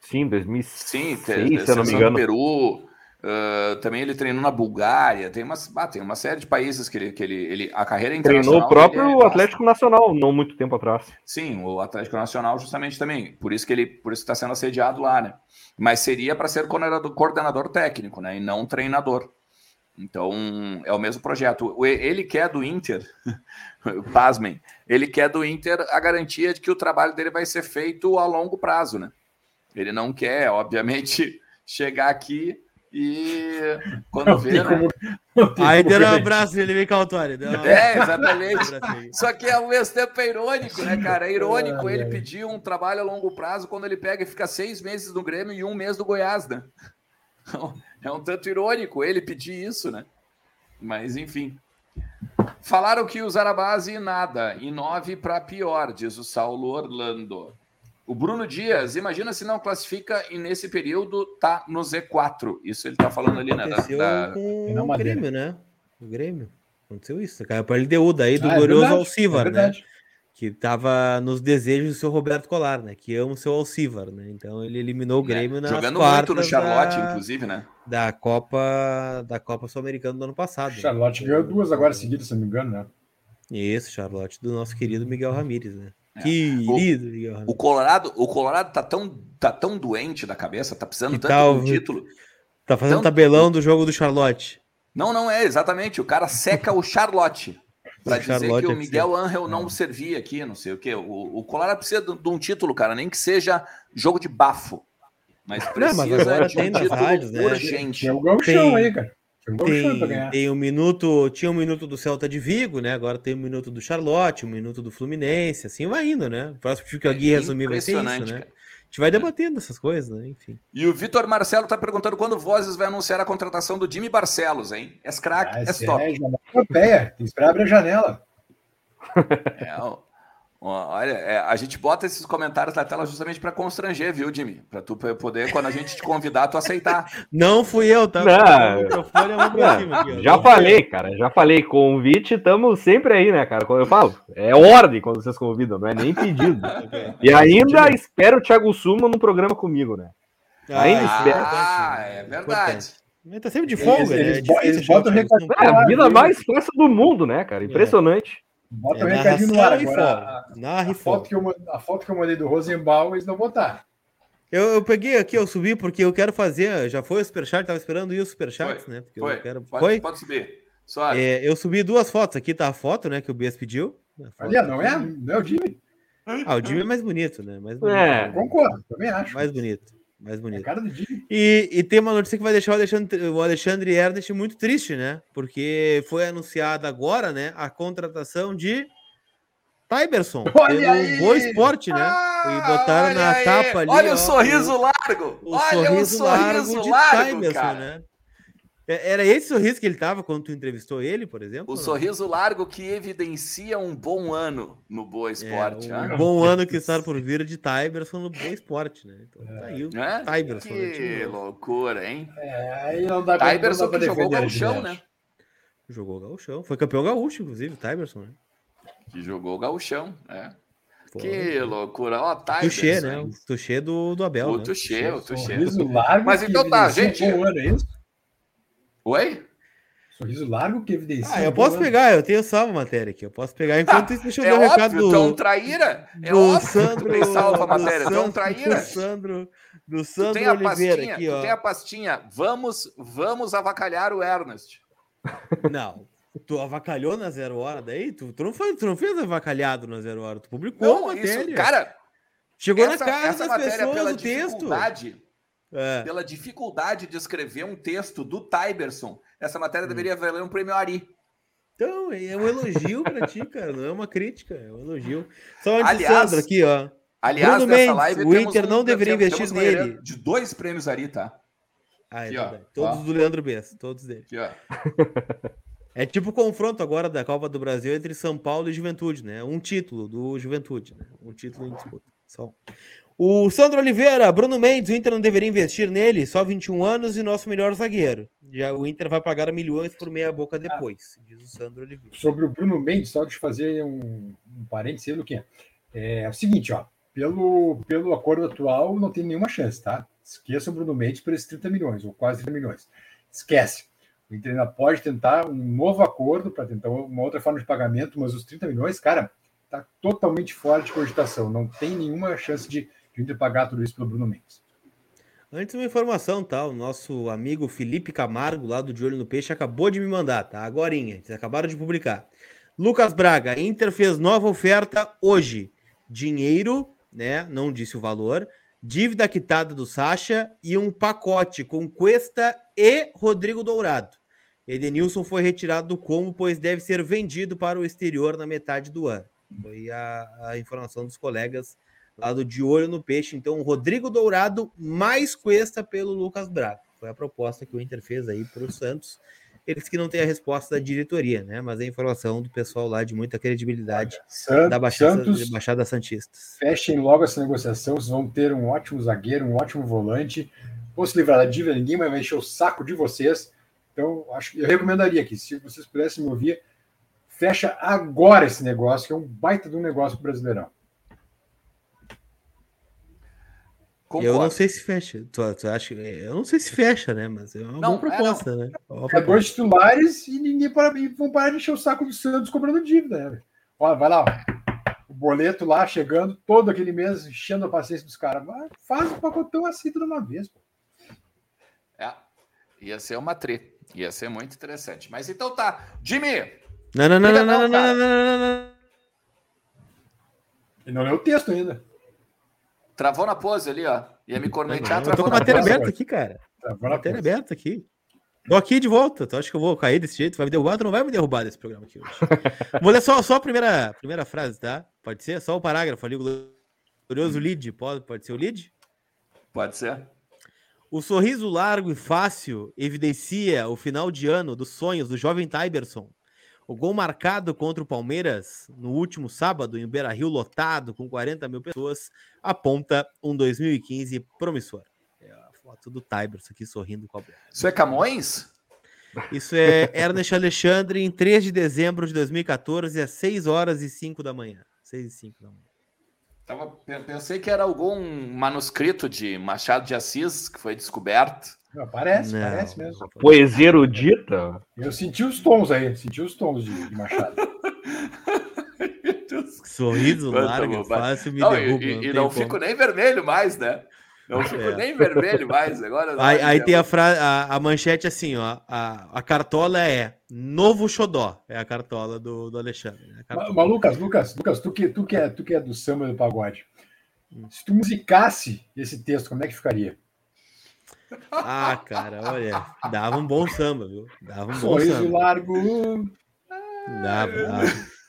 Sim, 2006, Sim, se eu não me engano. Peru, Uh, também ele treinou na Bulgária, tem uma, ah, tem uma série de países que ele, que ele, ele a carreira. Treinou o próprio é Atlético Nacional, não muito tempo atrás. Sim, o Atlético Nacional justamente também, por isso que ele, por isso está sendo assediado lá, né? Mas seria para ser coordenador, coordenador técnico, né? E não treinador. Então é o mesmo projeto. Ele quer do Inter, *laughs* pasmem, ele quer do Inter a garantia de que o trabalho dele vai ser feito a longo prazo, né? Ele não quer, obviamente, *laughs* chegar aqui e quando vê, né? Aí deu um abraço, ele vem com a autória. É, exatamente. Só que ao mesmo tempo é irônico, né, cara? É irônico ele pedir um trabalho a longo prazo quando ele pega e fica seis meses no Grêmio e um mês no Goiás, né? É um tanto irônico ele pedir isso, né? Mas enfim. Falaram que usaram a base nada, e nove para pior, diz o Saulo Orlando. O Bruno Dias, imagina se não classifica e nesse período tá no Z4. Isso ele tá falando ali, né? Aconteceu da, da... com o Grêmio, né? O Grêmio. Aconteceu isso. Caiu para a LDU, daí do ah, é glorioso é Alcivar, é né? Que tava nos desejos do seu Roberto Colar, né? Que ama o seu Alcivar, né? Então ele eliminou o é, Grêmio é, na Jogando muito no Charlotte, da... inclusive, né? Da Copa da Copa Sul-Americana do ano passado. Charlotte né? ganhou duas agora seguidas, se não me engano, né? Isso, Charlotte, do nosso querido Miguel Ramírez, né? É. Querido, o, o, Colorado, o Colorado tá tão, tá tão doente da cabeça, tá precisando tanto tal, do título. Tá fazendo tanto... tabelão do jogo do Charlotte. Não, não é, exatamente. O cara seca o Charlotte. *laughs* para dizer Charlotte que o Miguel Angel não servia aqui, não sei o quê. O, o Colorado precisa de, de um título, cara, nem que seja jogo de bafo. Mas precisa não, mas agora de um título rádios, né? urgente. Tem o gauchão aí, cara. Tem, tem um minuto, tinha um minuto do Celta de Vigo, né? Agora tem um minuto do Charlotte, um minuto do Fluminense, assim vai indo, né? O próximo que a Gui é resumir vai ser isso, né? Cara. A gente vai debatendo essas coisas, né? Enfim. E o Vitor Marcelo tá perguntando quando o Vozes vai anunciar a contratação do Jimmy Barcelos, hein? É craque, ah, é top. É, europeia, tem que esperar abrir a janela. É, Olha, é, a gente bota esses comentários na tela justamente para constranger, viu, Jimmy? Para tu poder, quando a gente te convidar, tu aceitar. *laughs* Não fui eu, tá? Não, é já falei, cara, já falei. Convite, estamos sempre aí, né, cara? Quando eu falo, é ordem quando vocês convidam, não é nem pedido. *laughs* E ainda espero o Thiago Suma no programa comigo, né? Ah, ainda ah, espero. Ah, é verdade. Ele tá sempre de folga, eles, né? Eles, eles botam É a vida mais fácil do mundo, né, cara? Impressionante. Bota é, o recadinho no ar agora. A, a, foto que eu, a foto que eu mandei do Rosenbaum, eles não botaram. Eu, eu, peguei aqui, eu subi porque eu quero fazer. Já foi o superchat, tava esperando ir o superchat, né? Porque foi. Eu quero... Pode, foi? pode subir. É, eu subi duas fotos. Aqui tá a foto, né? Que o Bias pediu. Ali, não é, não é o Jimmy. Ah, o Jimmy é mais bonito, né? Mais bonito. É, concordo, também acho. Mais bonito mais bonito. É cara do E, e tem uma notícia que vai deixar o Alexandre, o Alexandre Ernest muito triste, né? Porque foi anunciada agora, né, a contratação de Tyberson olha pelo Boa Esporte, né? Ah, e botaram na aí. capa ali. Olha ó, o sorriso largo! O olha sorriso o sorriso largo de largo, Tyberson, cara. né? É, era esse sorriso que ele tava quando tu entrevistou ele, por exemplo? O sorriso largo que evidencia um bom ano no Boa Esporte. É, um ah. bom *laughs* ano que está por vir de Tyberson no Boa Esporte, né? Então tá aí o é? Tyberson. Que loucura, hein? É, aí não dá Tyberson que jogou gauchão, né? Jogou gauchão. Foi campeão gaúcho, inclusive, Tyberson, né? Que jogou gauchão, é. Pô, que loucura. Ó, Tyberson. Tuxê, né? O Tuxê do, do Abel, o né? Tuxê, o Tuxê. Mas então tá, gente... Um ano, é isso? Oi? Sorriso largo que evidencia. Ah, eu posso pegar, eu tenho salva a matéria aqui. Eu posso pegar enquanto ah, isso. Deixa eu é ver o recado do. Então, traíra? É do óbvio Sandro, que salva a matéria. Então, traíra. Do Sandro, do Sandro tem a Oliveira pastinha, aqui, ó. Tem a pastinha. Vamos, vamos avacalhar o Ernest. Não. Tu avacalhou na zero hora daí? Tu, tu, não, foi, tu não fez avacalhado na zero hora, tu publicou não, a matéria. Isso, cara, chegou essa, na casa das pessoas o texto. É. Pela dificuldade de escrever um texto do Tyberson, essa matéria hum. deveria valer um prêmio Ari. Então, é um elogio para ti, cara. Não é uma crítica, é um elogio. Só antes aliás, Sandro aqui, ó. Aliás, Bruno Mendes, live, o Inter não deveria investir nele. De dois prêmios Ari, tá? Ah, é aqui, verdade. Ó, todos ó. do Leandro Bess, todos dele. Aqui, ó. *laughs* É tipo o confronto agora da Copa do Brasil entre São Paulo e Juventude, né? Um título do Juventude, né? Um título em disputa. Só. O Sandro Oliveira, Bruno Mendes, o Inter não deveria investir nele, só 21 anos e nosso melhor zagueiro. Já o Inter vai pagar milhões por meia boca depois, diz o Sandro Oliveira. Sobre o Bruno Mendes, só de fazer um, um parênteses, Luquinha. É, é o seguinte, ó, pelo, pelo acordo atual não tem nenhuma chance, tá? Esqueça o Bruno Mendes por esses 30 milhões, ou quase 30 milhões. Esquece. O Inter ainda pode tentar um novo acordo para tentar uma outra forma de pagamento, mas os 30 milhões, cara, tá totalmente fora de cogitação. Não tem nenhuma chance de de Inter pagar tudo isso pelo Bruno Mendes. Antes uma informação, tá? O nosso amigo Felipe Camargo, lá do De Olho no Peixe, acabou de me mandar, tá? Agorinha, eles acabaram de publicar. Lucas Braga, Inter fez nova oferta hoje. Dinheiro, né? Não disse o valor. Dívida quitada do Sacha e um pacote com Cuesta e Rodrigo Dourado. Edenilson foi retirado do combo, pois deve ser vendido para o exterior na metade do ano. Foi a, a informação dos colegas lado de olho no peixe. Então, Rodrigo Dourado mais Cuesta pelo Lucas Braga. Foi a proposta que o Inter fez aí para o Santos. Eles que não têm a resposta da diretoria, né? Mas a informação do pessoal lá de muita credibilidade Santos, da Baixada, Santos, Baixada Santista. Fechem logo essa negociação, vocês vão ter um ótimo zagueiro, um ótimo volante. Vão se livrar da dívida, ninguém vai encher o saco de vocês. Então, acho, eu recomendaria aqui, se vocês pudessem me ouvir, fecha agora esse negócio, que é um baita de um negócio brasileirão. Concordo. Eu não sei se fecha. Tu, tu acha, eu não sei se fecha, né? Mas é uma não, boa é, proposta, é, né? É, dois titulares e ninguém para, e vão parar de encher o saco do Santos cobrando dívida. Né? Olha, vai lá, ó. o boleto lá chegando todo aquele mês, enchendo a paciência dos caras. Faz o pacotão assim de uma vez. Pô. É, ia ser uma treta. Ia ser muito interessante. Mas então tá. Jimmy, Não, não, não, não, não, não, não, não, não. Ele não leu o texto ainda. Travou na pose ali, ó. Ia me cornetear, Eu tô com a matéria aberta aqui, cara. Travou na matéria aberta aqui. Tô aqui de volta. Tu acha que eu vou cair desse jeito? Vai me derrubar? Tu não vai me derrubar desse programa aqui hoje. *laughs* vou ler só, só a primeira, primeira frase, tá? Pode ser? Só o parágrafo ali. O glorioso lead. Pode, pode ser o lead? Pode ser. O sorriso largo e fácil evidencia o final de ano dos sonhos do jovem Tyberson. O gol marcado contra o Palmeiras no último sábado, em Beira Rio, lotado, com 40 mil pessoas, aponta um 2015 promissor. É a foto do Tyberson aqui sorrindo com a bola. Isso é Camões? Isso é Ernest Alexandre, em 3 de dezembro de 2014, às 6 horas e 5 da manhã. 6 e 5 da manhã. Tava, pensei que era algum manuscrito de Machado de Assis que foi descoberto. Não, parece, não, parece mesmo. Poesia erudita. Eu senti os tons aí, senti os tons de, de Machado. *laughs* Sorriso largo, fácil, me não, derruba. E, não, e não fico nem vermelho mais, né? Não fico é. nem vermelho mais. Agora, *laughs* aí, aí tem a, fra... a, a, manchete assim, ó. A, a cartola é Novo Xodó. É a cartola do, do Alexandre. Né? Mas, Lucas, Lucas, Lucas, tu que, tu, que é, tu que é do samba e do pagode. Se tu musicasse esse texto, como é que ficaria? Ah, cara, olha, dava um bom samba, viu? Dava um bom Sorriso samba. largo. Dava, dava.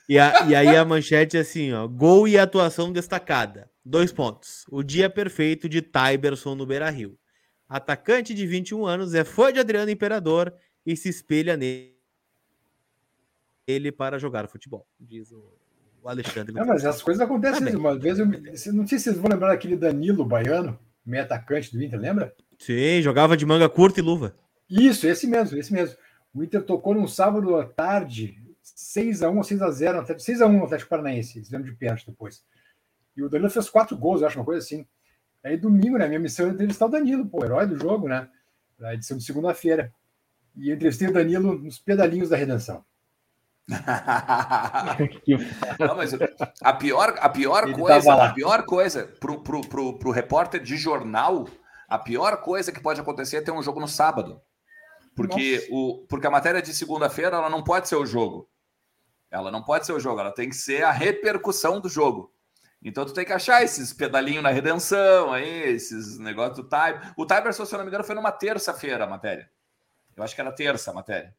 E, a, e aí a manchete é assim, ó. Gol e atuação destacada. Dois pontos. O dia perfeito de Tyberson no Beira Rio. Atacante de 21 anos, é fã de Adriano Imperador e se espelha nele para jogar futebol, diz o, Alexandre. Não, mas as coisas acontecem. Tá uma vez eu não sei se vocês vão lembrar daquele Danilo baiano, meio atacante do Inter, lembra? Sim, jogava de manga curta e luva. Isso, esse mesmo, esse mesmo. O Inter tocou num sábado à tarde, 6x1 ou 6x0, 6x1 no Atlético Paranaense, eles de pênalti depois. E o Danilo fez quatro gols, eu acho, uma coisa assim. Aí domingo, né? Minha missão é entrevistar o Danilo, pô, herói do jogo, né? Da edição de segunda-feira. E eu entrevistei o Danilo nos pedalinhos da redenção. *laughs* Não, mas a pior, a pior coisa, a pior coisa pro, pro, pro, pro repórter de jornal, a pior coisa que pode acontecer é ter um jogo no sábado. Porque, o, porque a matéria de segunda-feira ela não pode ser o jogo. Ela não pode ser o jogo, ela tem que ser a repercussão do jogo. Então tu tem que achar esses pedalinhos na redenção aí, esses negócios do time. O Tiber, se eu não me engano, foi numa terça-feira a matéria. Eu acho que era terça a matéria.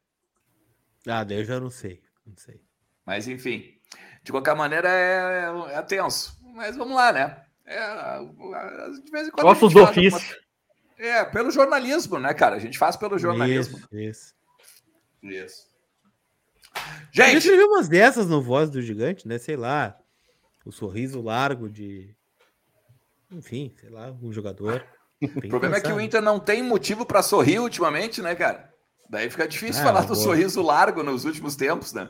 Ah, daí eu já não sei. Não sei. Mas enfim, de qualquer maneira é, é, é tenso. Mas vamos lá, né? É, de vez em quando. Nossos ofícios. Uma... É, pelo jornalismo, né, cara? A gente faz pelo jornalismo. Isso. Isso. isso. Gente! A gente viu umas dessas no Voz do Gigante, né? Sei lá o sorriso largo de. Enfim, sei lá, um jogador. *laughs* O problema é que o Inter não tem motivo para sorrir ultimamente, né, cara? Daí fica difícil ah, falar do sorriso largo nos últimos tempos, né?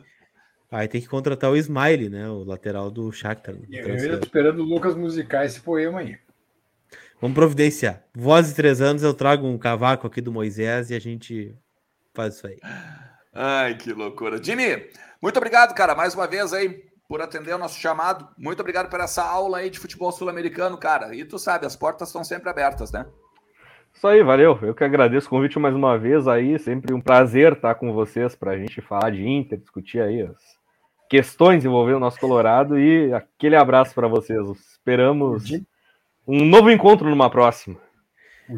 Aí tem que contratar o Smiley, né? O lateral do Shakhtar. Eu esperando o Lucas musicar esse poema aí. Vamos providenciar. Voz de três anos, eu trago um cavaco aqui do Moisés e a gente faz isso aí. Ai, que loucura. Jimmy, muito obrigado, cara, mais uma vez aí por atender o nosso chamado. Muito obrigado por essa aula aí de futebol sul-americano, cara. E tu sabe, as portas estão sempre abertas, né? Isso aí, valeu. Eu que agradeço o convite mais uma vez aí. Sempre um prazer estar com vocês para a gente falar de Inter, discutir aí as questões envolvendo o nosso Colorado. E aquele abraço para vocês. Esperamos um novo encontro numa próxima.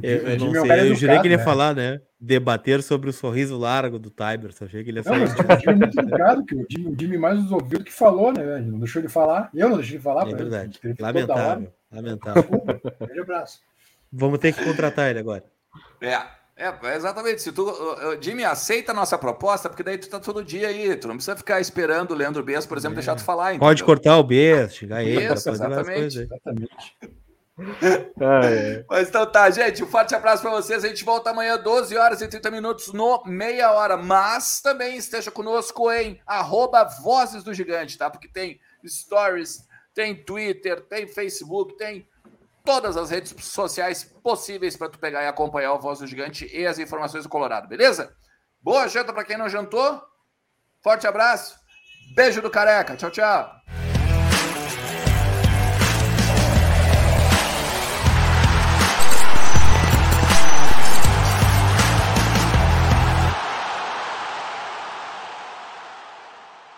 Eu, eu, não sei, eu jurei que ele ia né? falar, né? Debater sobre o sorriso largo do Tybers. Achei que ele ia falar. Não, mas o Jimmy é muito educado, que o Jimmy, o Jimmy mais nos ouviu do que falou, né? Não deixou ele falar. Eu não deixei ele falar. É verdade. Ele, lamentável. Lamentável. Um abraço. Vamos ter que contratar ele agora. É. É, exatamente. Se tu, Jimmy, aceita a nossa proposta, porque daí tu tá todo dia aí. Tu não precisa ficar esperando o Leandro Bess, por exemplo, é. deixar tu falar. Entendeu? Pode cortar o Bess, chegar ele. Isso, exatamente. exatamente. *laughs* Ah, é. Mas então tá, gente. Um forte abraço para vocês. A gente volta amanhã, 12 horas e 30 minutos, no meia hora. Mas também esteja conosco em arroba Vozes do Gigante, tá? Porque tem stories, tem Twitter, tem Facebook, tem todas as redes sociais possíveis para tu pegar e acompanhar o Voz do Gigante e as informações do Colorado, beleza? Boa janta para quem não jantou. Forte abraço. Beijo do careca. Tchau, tchau.